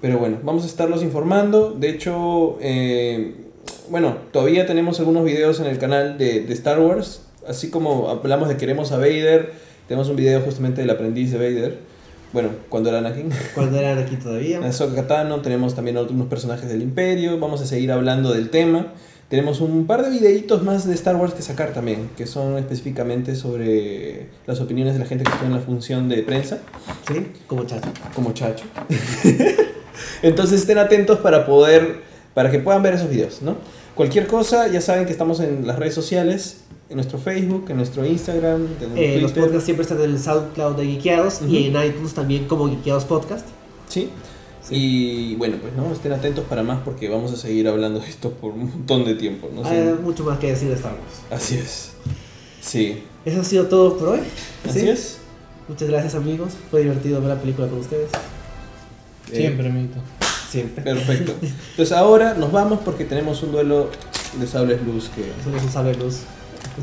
Pero bueno, vamos a estarlos informando. De hecho, eh, bueno, todavía tenemos algunos videos en el canal de, de Star Wars. Así como hablamos de Queremos a Vader, tenemos un video justamente del aprendiz de Vader. Bueno, cuando era Anakin. Cuando eran aquí todavía. Ahsoka Tano, tenemos también algunos personajes del Imperio. Vamos a seguir hablando del tema. Tenemos un par de videitos más de Star Wars que sacar también, que son específicamente sobre las opiniones de la gente que estuvo en la función de prensa Sí, como chacho. como Chacho. Entonces estén atentos para poder, para que puedan ver esos videos, ¿no? Cualquier cosa, ya saben que estamos en las redes sociales, en nuestro Facebook, en nuestro Instagram, en Eh, los Twitter. podcasts siempre están en el SoundCloud de Geekeados y en iTunes también como Geekeados Podcast. Sí. Y bueno, pues no, estén atentos para más porque vamos a seguir hablando de esto por un montón de tiempo, ¿no? Sí. Hay mucho más que decir de Star Wars. Así es. Sí. Eso ha sido todo por hoy. Así ¿sí? es. Muchas gracias amigos. Fue divertido ver la película con ustedes. Eh, Siempre, amiguito. Siempre. Perfecto. Entonces ahora nos vamos porque tenemos un duelo de sables luz que Eso es un sable luz.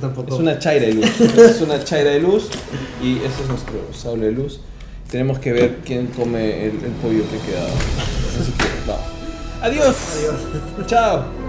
Tampoco. Es una chaira de luz. es una chaira de luz y este es nuestro sable de luz. tenemos que ver quién come el, el pollo que ha quedado. Así que, vamos. Adiós. Adiós. Chao.